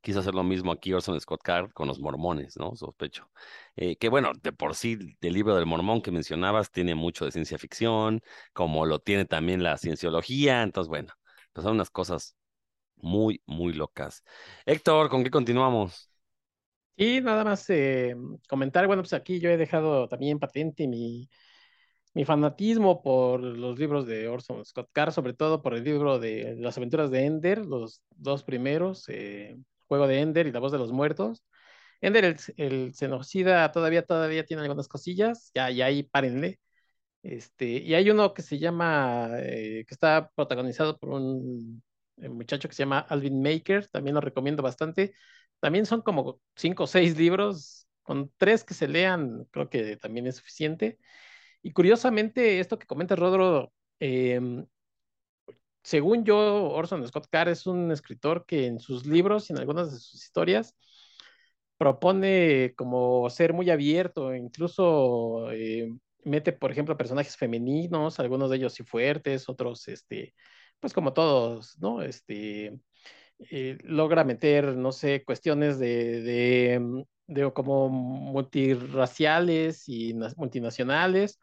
quiso hacer lo mismo aquí Orson Scott Card con los mormones, ¿no? Sospecho. Eh, que bueno, de por sí, el libro del mormón que mencionabas tiene mucho de ciencia ficción, como lo tiene también la cienciología, entonces bueno, son unas cosas muy, muy locas. Héctor, ¿con qué continuamos? Y nada más eh, comentar, bueno, pues aquí yo he dejado también patente mi, mi fanatismo por los libros de Orson Scott Card, sobre todo por el libro de Las aventuras de Ender, los dos primeros, eh, Juego de Ender y La voz de los muertos. Ender, el, el genocida, todavía, todavía tiene algunas cosillas, ya, ya ahí párenle. Este, y hay uno que se llama, eh, que está protagonizado por un eh, muchacho que se llama Alvin Maker, también lo recomiendo bastante. También son como cinco o seis libros, con tres que se lean, creo que también es suficiente. Y curiosamente, esto que comenta Rodro, em, según yo, Orson Scott Card es un escritor que en sus libros y en algunas de sus historias propone como ser muy abierto, incluso eh, mete, por ejemplo, personajes femeninos, algunos de ellos sí fuertes, otros, este, pues como todos, ¿no? Este, eh, logra meter, no sé, cuestiones de, de, de como multiraciales y na- multinacionales.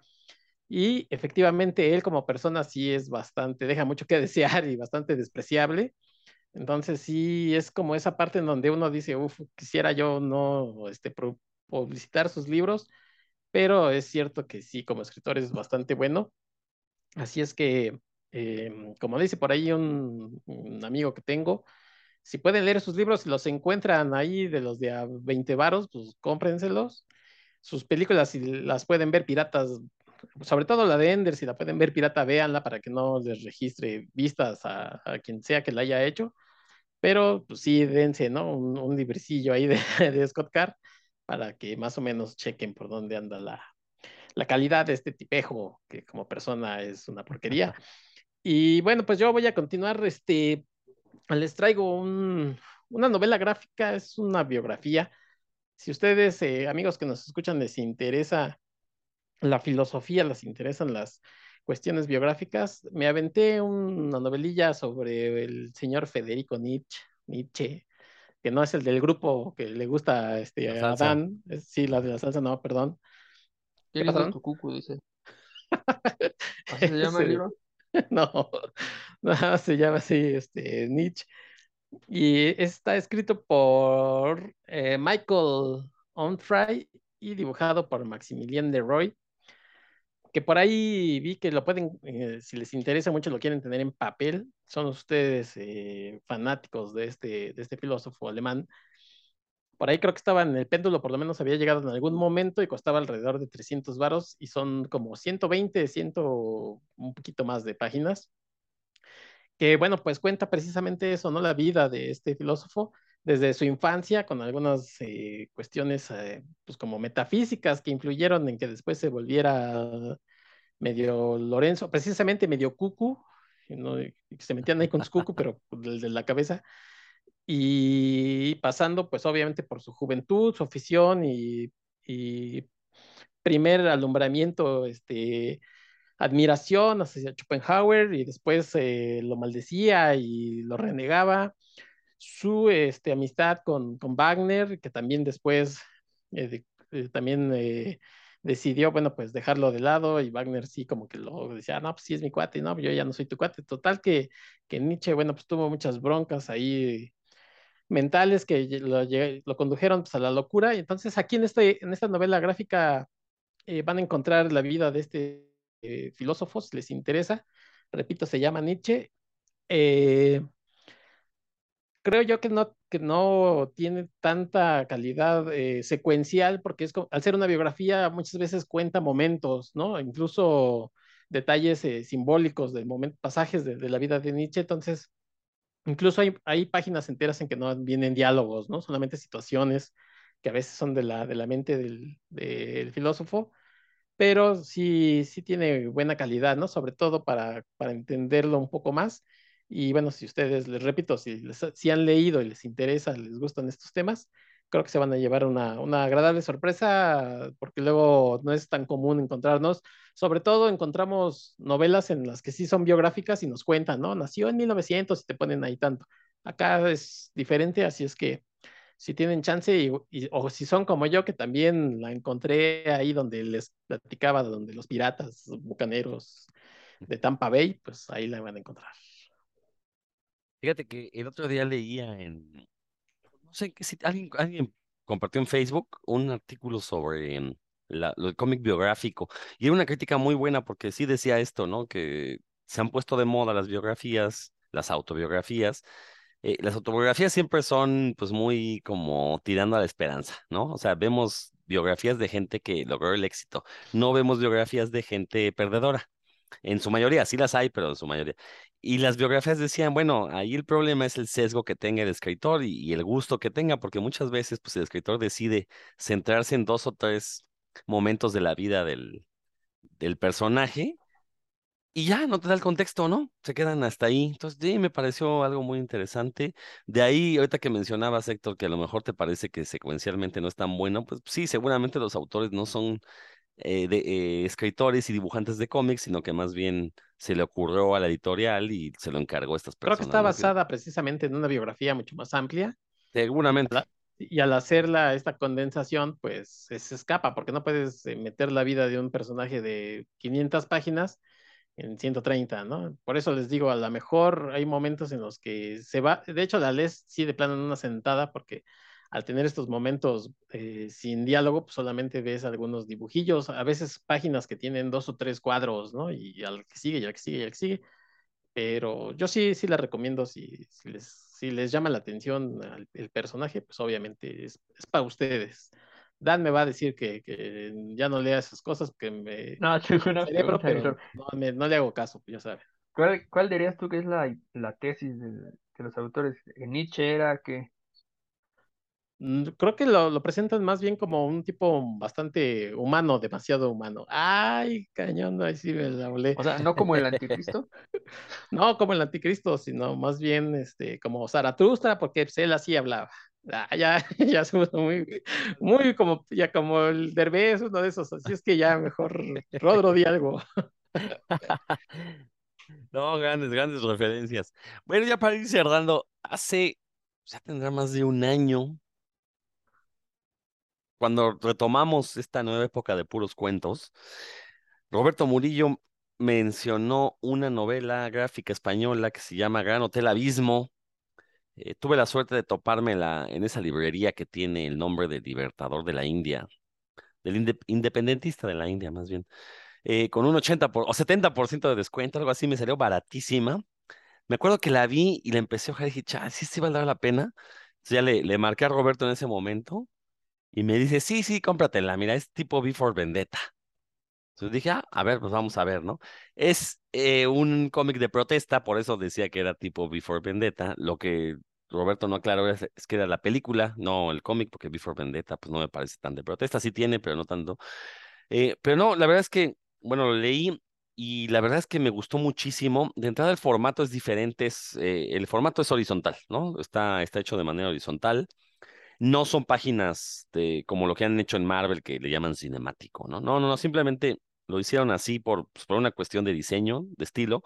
Y efectivamente él como persona sí es bastante, deja mucho que desear y bastante despreciable. Entonces sí es como esa parte en donde uno dice, uff, quisiera yo no este, publicitar sus libros, pero es cierto que sí, como escritor es bastante bueno. Así es que, em, como dice por ahí un, amigo que tengo, si pueden leer sus libros y los encuentran ahí de los de a 20 varos, pues cómprenselos. Sus películas, si las pueden ver piratas, sobre todo la de Ender, si la pueden ver pirata, véanla para que no les registre vistas a, a quien sea que la haya hecho. Pero pues sí, dense, ¿no? Un, un librecillo ahí de, de Scott Card para que más o menos chequen por dónde anda la, la calidad de este tipejo, que como persona es una porquería. Y bueno, pues yo voy a continuar, este, les traigo un, una novela gráfica, es una biografía. Si ustedes, eh, amigos que nos escuchan, les interesa la filosofía, les interesan las cuestiones biográficas, me aventé una novelilla sobre el señor Federico Nietzsche, Nietzsche que no es el del grupo que le gusta este, a. Adán, sí, la de la salsa, no, perdón. Qué ¿Qué lindo pasaron? tu cucu, dice. ¿Así se llama el libro? No, no, se llama así, este, Nietzsche. Y está escrito por eh, Michael Onfray y dibujado por Maximilien Leroy, que por ahí vi que lo pueden, eh, si les interesa mucho, lo quieren tener en papel. Son ustedes eh, fanáticos de este, de este filósofo alemán. Por ahí creo que estaba en el péndulo, por lo menos había llegado en algún momento y costaba alrededor de 300 varos y son como 120, 100, un poquito más de páginas que bueno, pues cuenta precisamente eso, ¿no? La vida de este filósofo desde su infancia, con algunas eh, cuestiones, eh, pues como metafísicas que influyeron en que después se volviera medio Lorenzo, precisamente medio cucu, se metían ahí con su cucu, pero de, de la cabeza. y pasando pues obviamente por su juventud, su afición y, y primer alumbramiento, este, admiración hacia Schopenhauer y después eh, lo maldecía y lo renegaba. Su este, amistad con, con Wagner, que también después eh, eh, también decidió, bueno, pues dejarlo de lado y Wagner sí como que lo decía, no, pues sí es mi cuate, no, yo ya no soy tu cuate. Total que, que Nietzsche, bueno, pues tuvo muchas broncas ahí mentales que lo, lo condujeron pues, a la locura. Y entonces aquí en, este, en esta novela gráfica van a encontrar la vida de este eh, filósofos, les interesa. Repito, se llama Nietzsche. Eh, creo yo que no, que no tiene tanta calidad eh, secuencial porque es al ser una biografía muchas veces cuenta momentos, ¿no? Incluso detalles simbólicos de momentos, pasajes de, la vida de Nietzsche. Entonces, incluso hay, hay, páginas enteras en que no vienen diálogos, ¿no? Solamente situaciones que a veces son de la, de la mente del, del filósofo pero sí, sí tiene buena calidad, ¿no? Sobre todo para, para entenderlo un poco más. Y bueno, si ustedes, les repito, si, si han leído y les interesa, les gustan estos temas, creo que se van a llevar una, una agradable sorpresa, porque luego no es tan común encontrarnos. Sobre todo encontramos novelas en las que sí son biográficas y nos cuentan, ¿no? Nació en 1900 y te ponen ahí tanto. Acá es diferente, así es que si tienen chance y, o si son como yo, que también la encontré ahí donde les platicaba, donde los piratas, bucaneros de Tampa Bay, pues ahí la van a encontrar. Fíjate que el otro día leía en, no sé si alguien, alguien compartió en Facebook un artículo sobre em, la, cómic biográfico y era una crítica muy buena porque sí decía esto, ¿no? Que se han puesto de moda las biografías, las autobiografías eh, las autobiografías siempre son pues muy como tirando a la esperanza, ¿no? O sea, vemos biografías de gente que logró el éxito, no vemos biografías de gente perdedora. En su mayoría, sí las hay, pero en su mayoría. Y las biografías decían, bueno, ahí el problema es el sesgo que tenga el escritor y, el gusto que tenga, porque muchas veces pues el escritor decide centrarse en dos o tres momentos de la vida del, del personaje y ya no te da el contexto, ¿no? Se quedan hasta ahí. Entonces, sí, me pareció algo muy interesante. De ahí, ahorita que mencionabas, Héctor, que a lo mejor te parece que secuencialmente no es tan bueno, pues sí, seguramente los autores no son eh, de, eh, escritores y dibujantes de cómics, sino que más bien se le ocurrió a la editorial y se lo encargó a estas personas. Creo que está basada precisamente en una biografía mucho más amplia. Seguramente. Y al hacerla, esta condensación, pues se escapa, porque no puedes eh, meter la vida de un personaje de 500 páginas en 130, ¿no? Por eso les digo, a lo mejor hay momentos en los que se va, de hecho la les sí de plano en una sentada, porque al tener estos momentos eh, sin diálogo, pues solamente ves algunos dibujillos, a veces páginas que tienen dos o tres cuadros, ¿no? Y al que sigue, y al que sigue, y al que sigue. Pero yo sí, sí la recomiendo si, si, les, si les llama la atención el, personaje, pues obviamente es, es para ustedes. Dan me va a decir que, que ya no lea esas cosas que me... No, cerebro, pero no, no, le hago caso, ya sabes. ¿Cuál, ¿Cuál, dirías tú que es la, la tesis de, de, los autores? ¿Nietzsche era que Creo que lo, lo, presentan más bien como un tipo bastante humano, demasiado humano. Ay, cañón, ahí sí me la volé. O sea, no como el anticristo. no como el anticristo, sino más bien este, como Zaratustra, porque pues, él así hablaba. Ah, ya, ya somos muy, muy como, ya como el Derbez, uno de esos, así es que ya mejor Rodro di algo. No, grandes, grandes referencias. Bueno, ya para ir cerrando, hace, ya tendrá más de un año, cuando retomamos esta nueva época de puros cuentos, Roberto Murillo mencionó una novela gráfica española que se llama Gran Hotel Abismo, eh, tuve la suerte de toparme la, en esa librería que tiene el nombre del libertador de la India, del independentista de la India más bien, eh, con un 80 por, o 70% de descuento, algo así, me salió baratísima. Me acuerdo que la vi y la empecé a ojear y dije, sí, sí valdrá la pena. Ya le, le marqué a Roberto en ese momento y me dice, sí, sí, cómpratela, mira, es tipo Before Vendetta. Entonces dije, ah, a ver, pues vamos a ver, ¿no? Es eh, un cómic de protesta, por eso decía que era tipo Before Vendetta. Lo que Roberto no aclaró es, que era la película, no el cómic, porque Before Vendetta pues no me parece tan de protesta, sí tiene, pero no tanto. Eh, pero no, la verdad es que, bueno, lo leí y la verdad es que me gustó muchísimo. De entrada el formato es diferente, es, eh, el formato es horizontal, ¿no? Está, está hecho de manera horizontal. No son páginas como lo que han hecho en Marvel que le llaman cinemático, ¿no? No, no, no, simplemente lo hicieron así por, pues, por una cuestión de diseño, de estilo.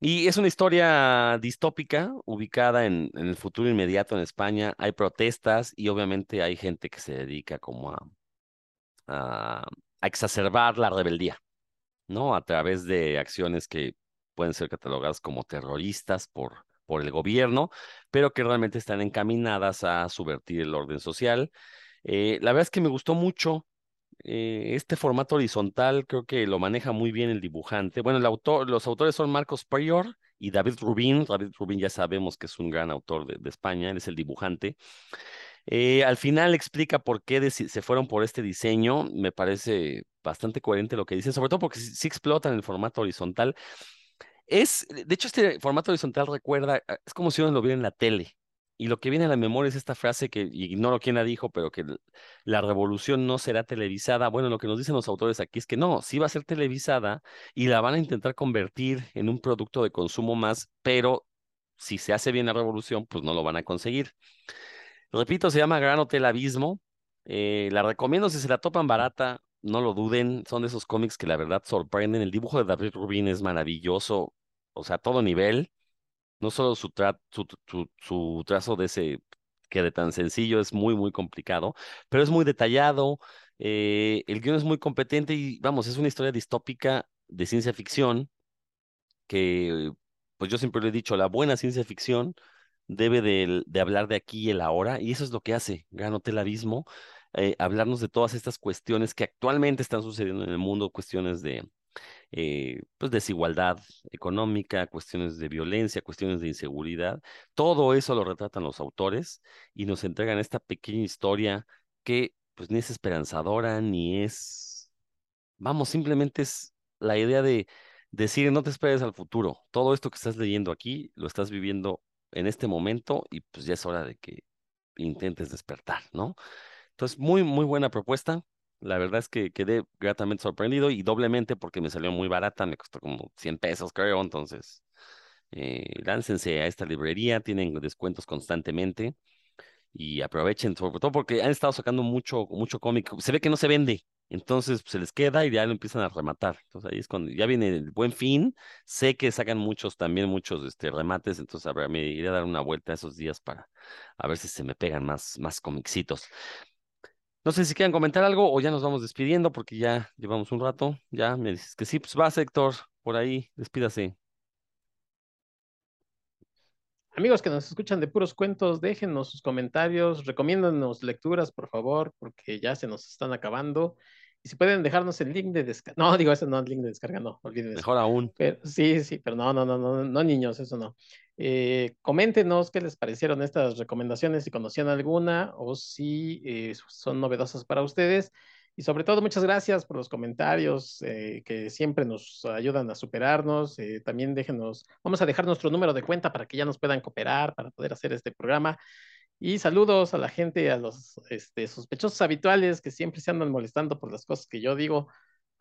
Y es una historia distópica ubicada en, en, el futuro inmediato en España. Hay protestas y obviamente hay gente que se dedica como a, a exacerbar la rebeldía, ¿no? A través de acciones que pueden ser catalogadas como terroristas por, por el gobierno, pero que realmente están encaminadas a subvertir el orden social. Eh, la verdad es que me gustó mucho eh, este formato horizontal, creo que lo maneja muy bien el dibujante. Bueno, el autor, los autores son Marcos Prior y David Rubin. David Rubin ya sabemos que es un gran autor de, España, él es el dibujante. Eh, al final explica por qué se fueron por este diseño. Me parece bastante coherente lo que dice, sobre todo porque sí, sí explotan el formato horizontal. Es, de hecho, este formato horizontal recuerda, es como si uno lo viera en la tele. Y lo que viene a la memoria es esta frase que ignoro quién la dijo, pero que la revolución no será televisada. Bueno, lo que nos dicen los autores aquí es que no, sí va a ser televisada y la van a intentar convertir en un producto de consumo más, pero si se hace bien la revolución, pues no lo van a conseguir. Repito, se llama Gran Hotel Abismo. Eh, la recomiendo si se la topan barata, no lo duden. Son de esos cómics que la verdad sorprenden. El dibujo de David Rubin es maravilloso, o sea, a todo nivel. No solo su, tra su, su, su trazo de ese que de tan sencillo es muy, muy complicado, pero es muy detallado. Eh, el guion es muy competente y vamos, es una historia distópica de ciencia ficción que, pues yo siempre lo he dicho, la buena ciencia ficción debe de, de, hablar de aquí y el ahora, y eso es lo que hace Gran Hotel Abismo, eh, hablarnos de todas estas cuestiones que actualmente están sucediendo en el mundo, cuestiones de eh, pues desigualdad económica, cuestiones de violencia, cuestiones de inseguridad, todo eso lo retratan los autores y nos entregan esta pequeña historia que pues ni es esperanzadora, ni es, vamos, simplemente es la idea de decir, no te esperes al futuro, todo esto que estás leyendo aquí lo estás viviendo en este momento y pues ya es hora de que intentes despertar, ¿no? Entonces, muy, muy buena propuesta. La verdad es que quedé gratamente sorprendido y doblemente porque me salió muy barata, me costó como 100 pesos, creo. Entonces, eh, láncense a esta librería, tienen descuentos constantemente y aprovechen, sobre todo porque han estado sacando mucho, mucho cómic. Se ve que no se vende, entonces se les queda y ya lo empiezan a rematar. Entonces ahí es cuando ya viene el buen fin. Sé que sacan muchos también, muchos este, remates, entonces a ver, me iré a dar una vuelta esos días para a ver si se me pegan más, más comicitos. No sé si quieren comentar algo o ya nos vamos despidiendo porque ya llevamos un rato. Ya me dices que sí, pues va, Héctor, por ahí, despídase. Amigos que nos escuchan de puros cuentos, déjenos sus comentarios, recomiéndanos lecturas, por favor, porque ya se nos están acabando. Y si pueden dejarnos el link de descarga. No, digo, ese no es link de descarga, no, olviden Mejor aún. Pero, sí, sí, pero no, no, no, no, no, niños, eso no. Eh, coméntenos qué les parecieron estas recomendaciones, si conocían alguna o si eh, son novedosas para ustedes. Y sobre todo, muchas gracias por los comentarios eh, que siempre nos ayudan a superarnos. Eh, también déjenos, vamos a dejar nuestro número de cuenta para que ya nos puedan cooperar para poder hacer este programa. Y saludos a la gente, a los este, sospechosos habituales que siempre se andan molestando por las cosas que yo digo.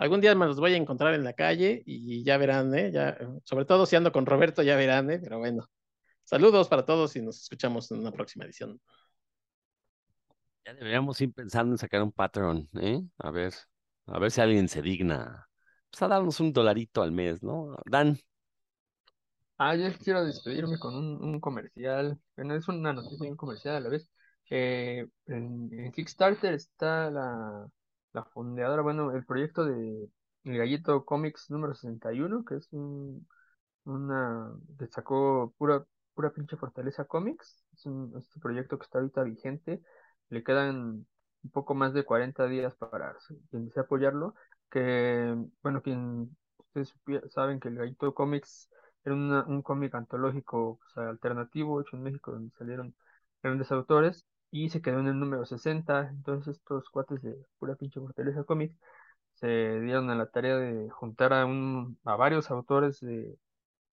Algún día me los voy a encontrar en la calle y ya verán, ¿eh? Ya, sobre todo si ando con Roberto, ya verán, ¿eh? Pero bueno, saludos para todos y nos escuchamos en una próxima edición. Ya deberíamos ir pensando en sacar un patrón, ¿eh? A ver, a ver si alguien se digna. Pues a darnos un dolarito al mes, ¿no? Dan. Ah, yo quiero despedirme con un, un comercial. Bueno, es una noticia y un comercial a la vez. Eh, en, en, Kickstarter está la, la fundadora, bueno, el proyecto de El Gallito Comics número 61, que es un, una, que sacó pura, pura pinche Fortaleza Comics. Es un proyecto que está ahorita vigente le quedan un poco más de 40 días para quien desea apoyarlo, que, bueno, quien ustedes saben que el Gallito Comics era una, un cómic antológico o sea, alternativo hecho en México donde salieron grandes autores y se quedó en el número 60, entonces estos cuates de pura pinche fortaleza cómic se dieron a la tarea de juntar a, un, a varios autores de,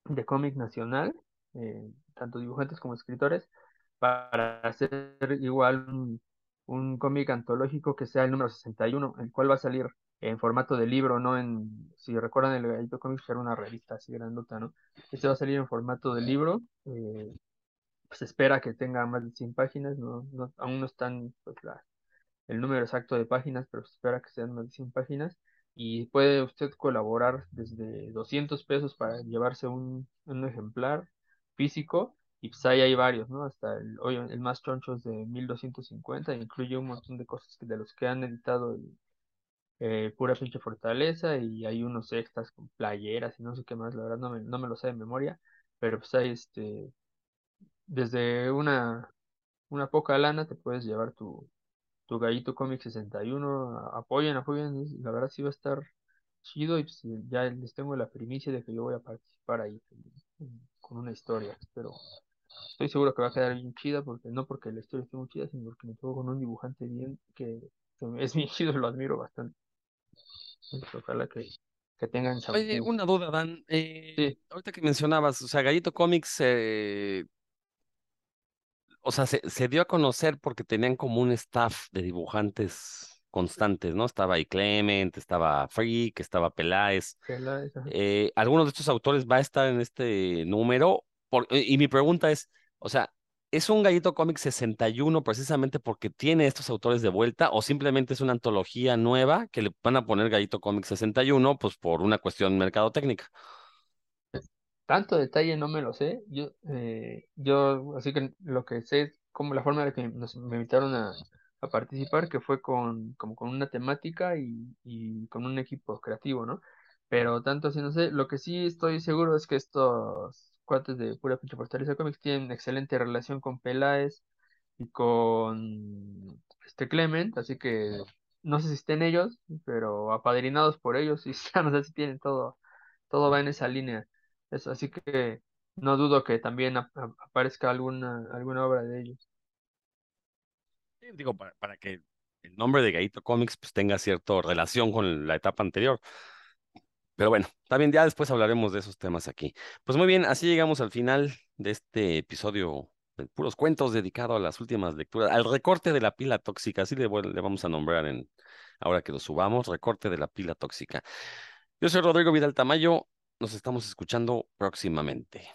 de cómic nacional, eh, tanto dibujantes como escritores, para hacer igual un, un cómic antológico que sea el número 61, el cual va a salir en formato de libro, no en si recuerdan el Gallito Comics era una revista así grandota, ¿no? Este va a salir en formato de libro, eh, pues espera que tenga más de 100 páginas, no, no aún no están pues, la, el número exacto de páginas, pero se espera que sean más de 100 páginas y puede usted colaborar desde 200 pesos para llevarse un, un ejemplar físico y pues ahí hay varios, ¿no? Hasta el, el más choncho es de 1250, incluye un montón de cosas que de los que han editado el, eh, Pura Pinche Fortaleza y hay unos extras con playeras y no sé qué más, la verdad no me, no me lo sé de memoria, pero pues hay este, desde una, una poca lana te puedes llevar tu, tu Gallito Comic 61, apoyen, apoyen, la verdad sí va a estar chido y pues ya les tengo la primicia de que yo voy a participar ahí con una historia, pero estoy seguro que va a quedar bien chida, porque no porque la historia esté muy chida, sino porque me tengo con un dibujante bien que, es bien chido, lo admiro bastante. Ojalá que, que tengan Oye, una duda, Dan. Eh, ahorita que mencionabas, o sea, Gallito Comics, eh, o sea, se, se, dio a conocer porque tenían como un staff de dibujantes constantes, ¿no? Estaba ahí Clement, estaba Freak, estaba Peláez. Peláez eh, ¿Alguno de estos autores va a estar en este número? Por, y mi pregunta es, o sea, ¿Es un Gallito Comic 61 precisamente porque tiene estos autores de vuelta o simplemente es una antología nueva que le van a poner Gallito Comic 61 pues por una cuestión mercadotécnica? Tanto detalle no me lo sé. Yo, eh, yo así que lo que sé es como la forma de que nos, me invitaron a, a, participar, que fue con, como con una temática y, y con un equipo creativo, ¿no? Pero tanto así no sé. Lo que sí estoy seguro es que estos cuates de Pura Pinche Fortaleza Comics tienen excelente relación con Peláez y con este Clement, así que no sé si estén ellos, pero apadrinados por ellos, y ya no sé si tienen todo, todo va en esa línea. Eso, así que no dudo que también aparezca alguna, alguna obra de ellos. digo, para, para que el nombre de Gaito Comics pues, tenga cierta relación con la etapa anterior. Pero bueno, también ya después hablaremos de esos temas aquí. Pues muy bien, así llegamos al final de este episodio de puros cuentos dedicado a las últimas lecturas, al recorte de la pila tóxica, así le, le vamos a nombrar en ahora que lo subamos, recorte de la pila tóxica. Yo soy Rodrigo Vidal Tamayo, nos estamos escuchando próximamente.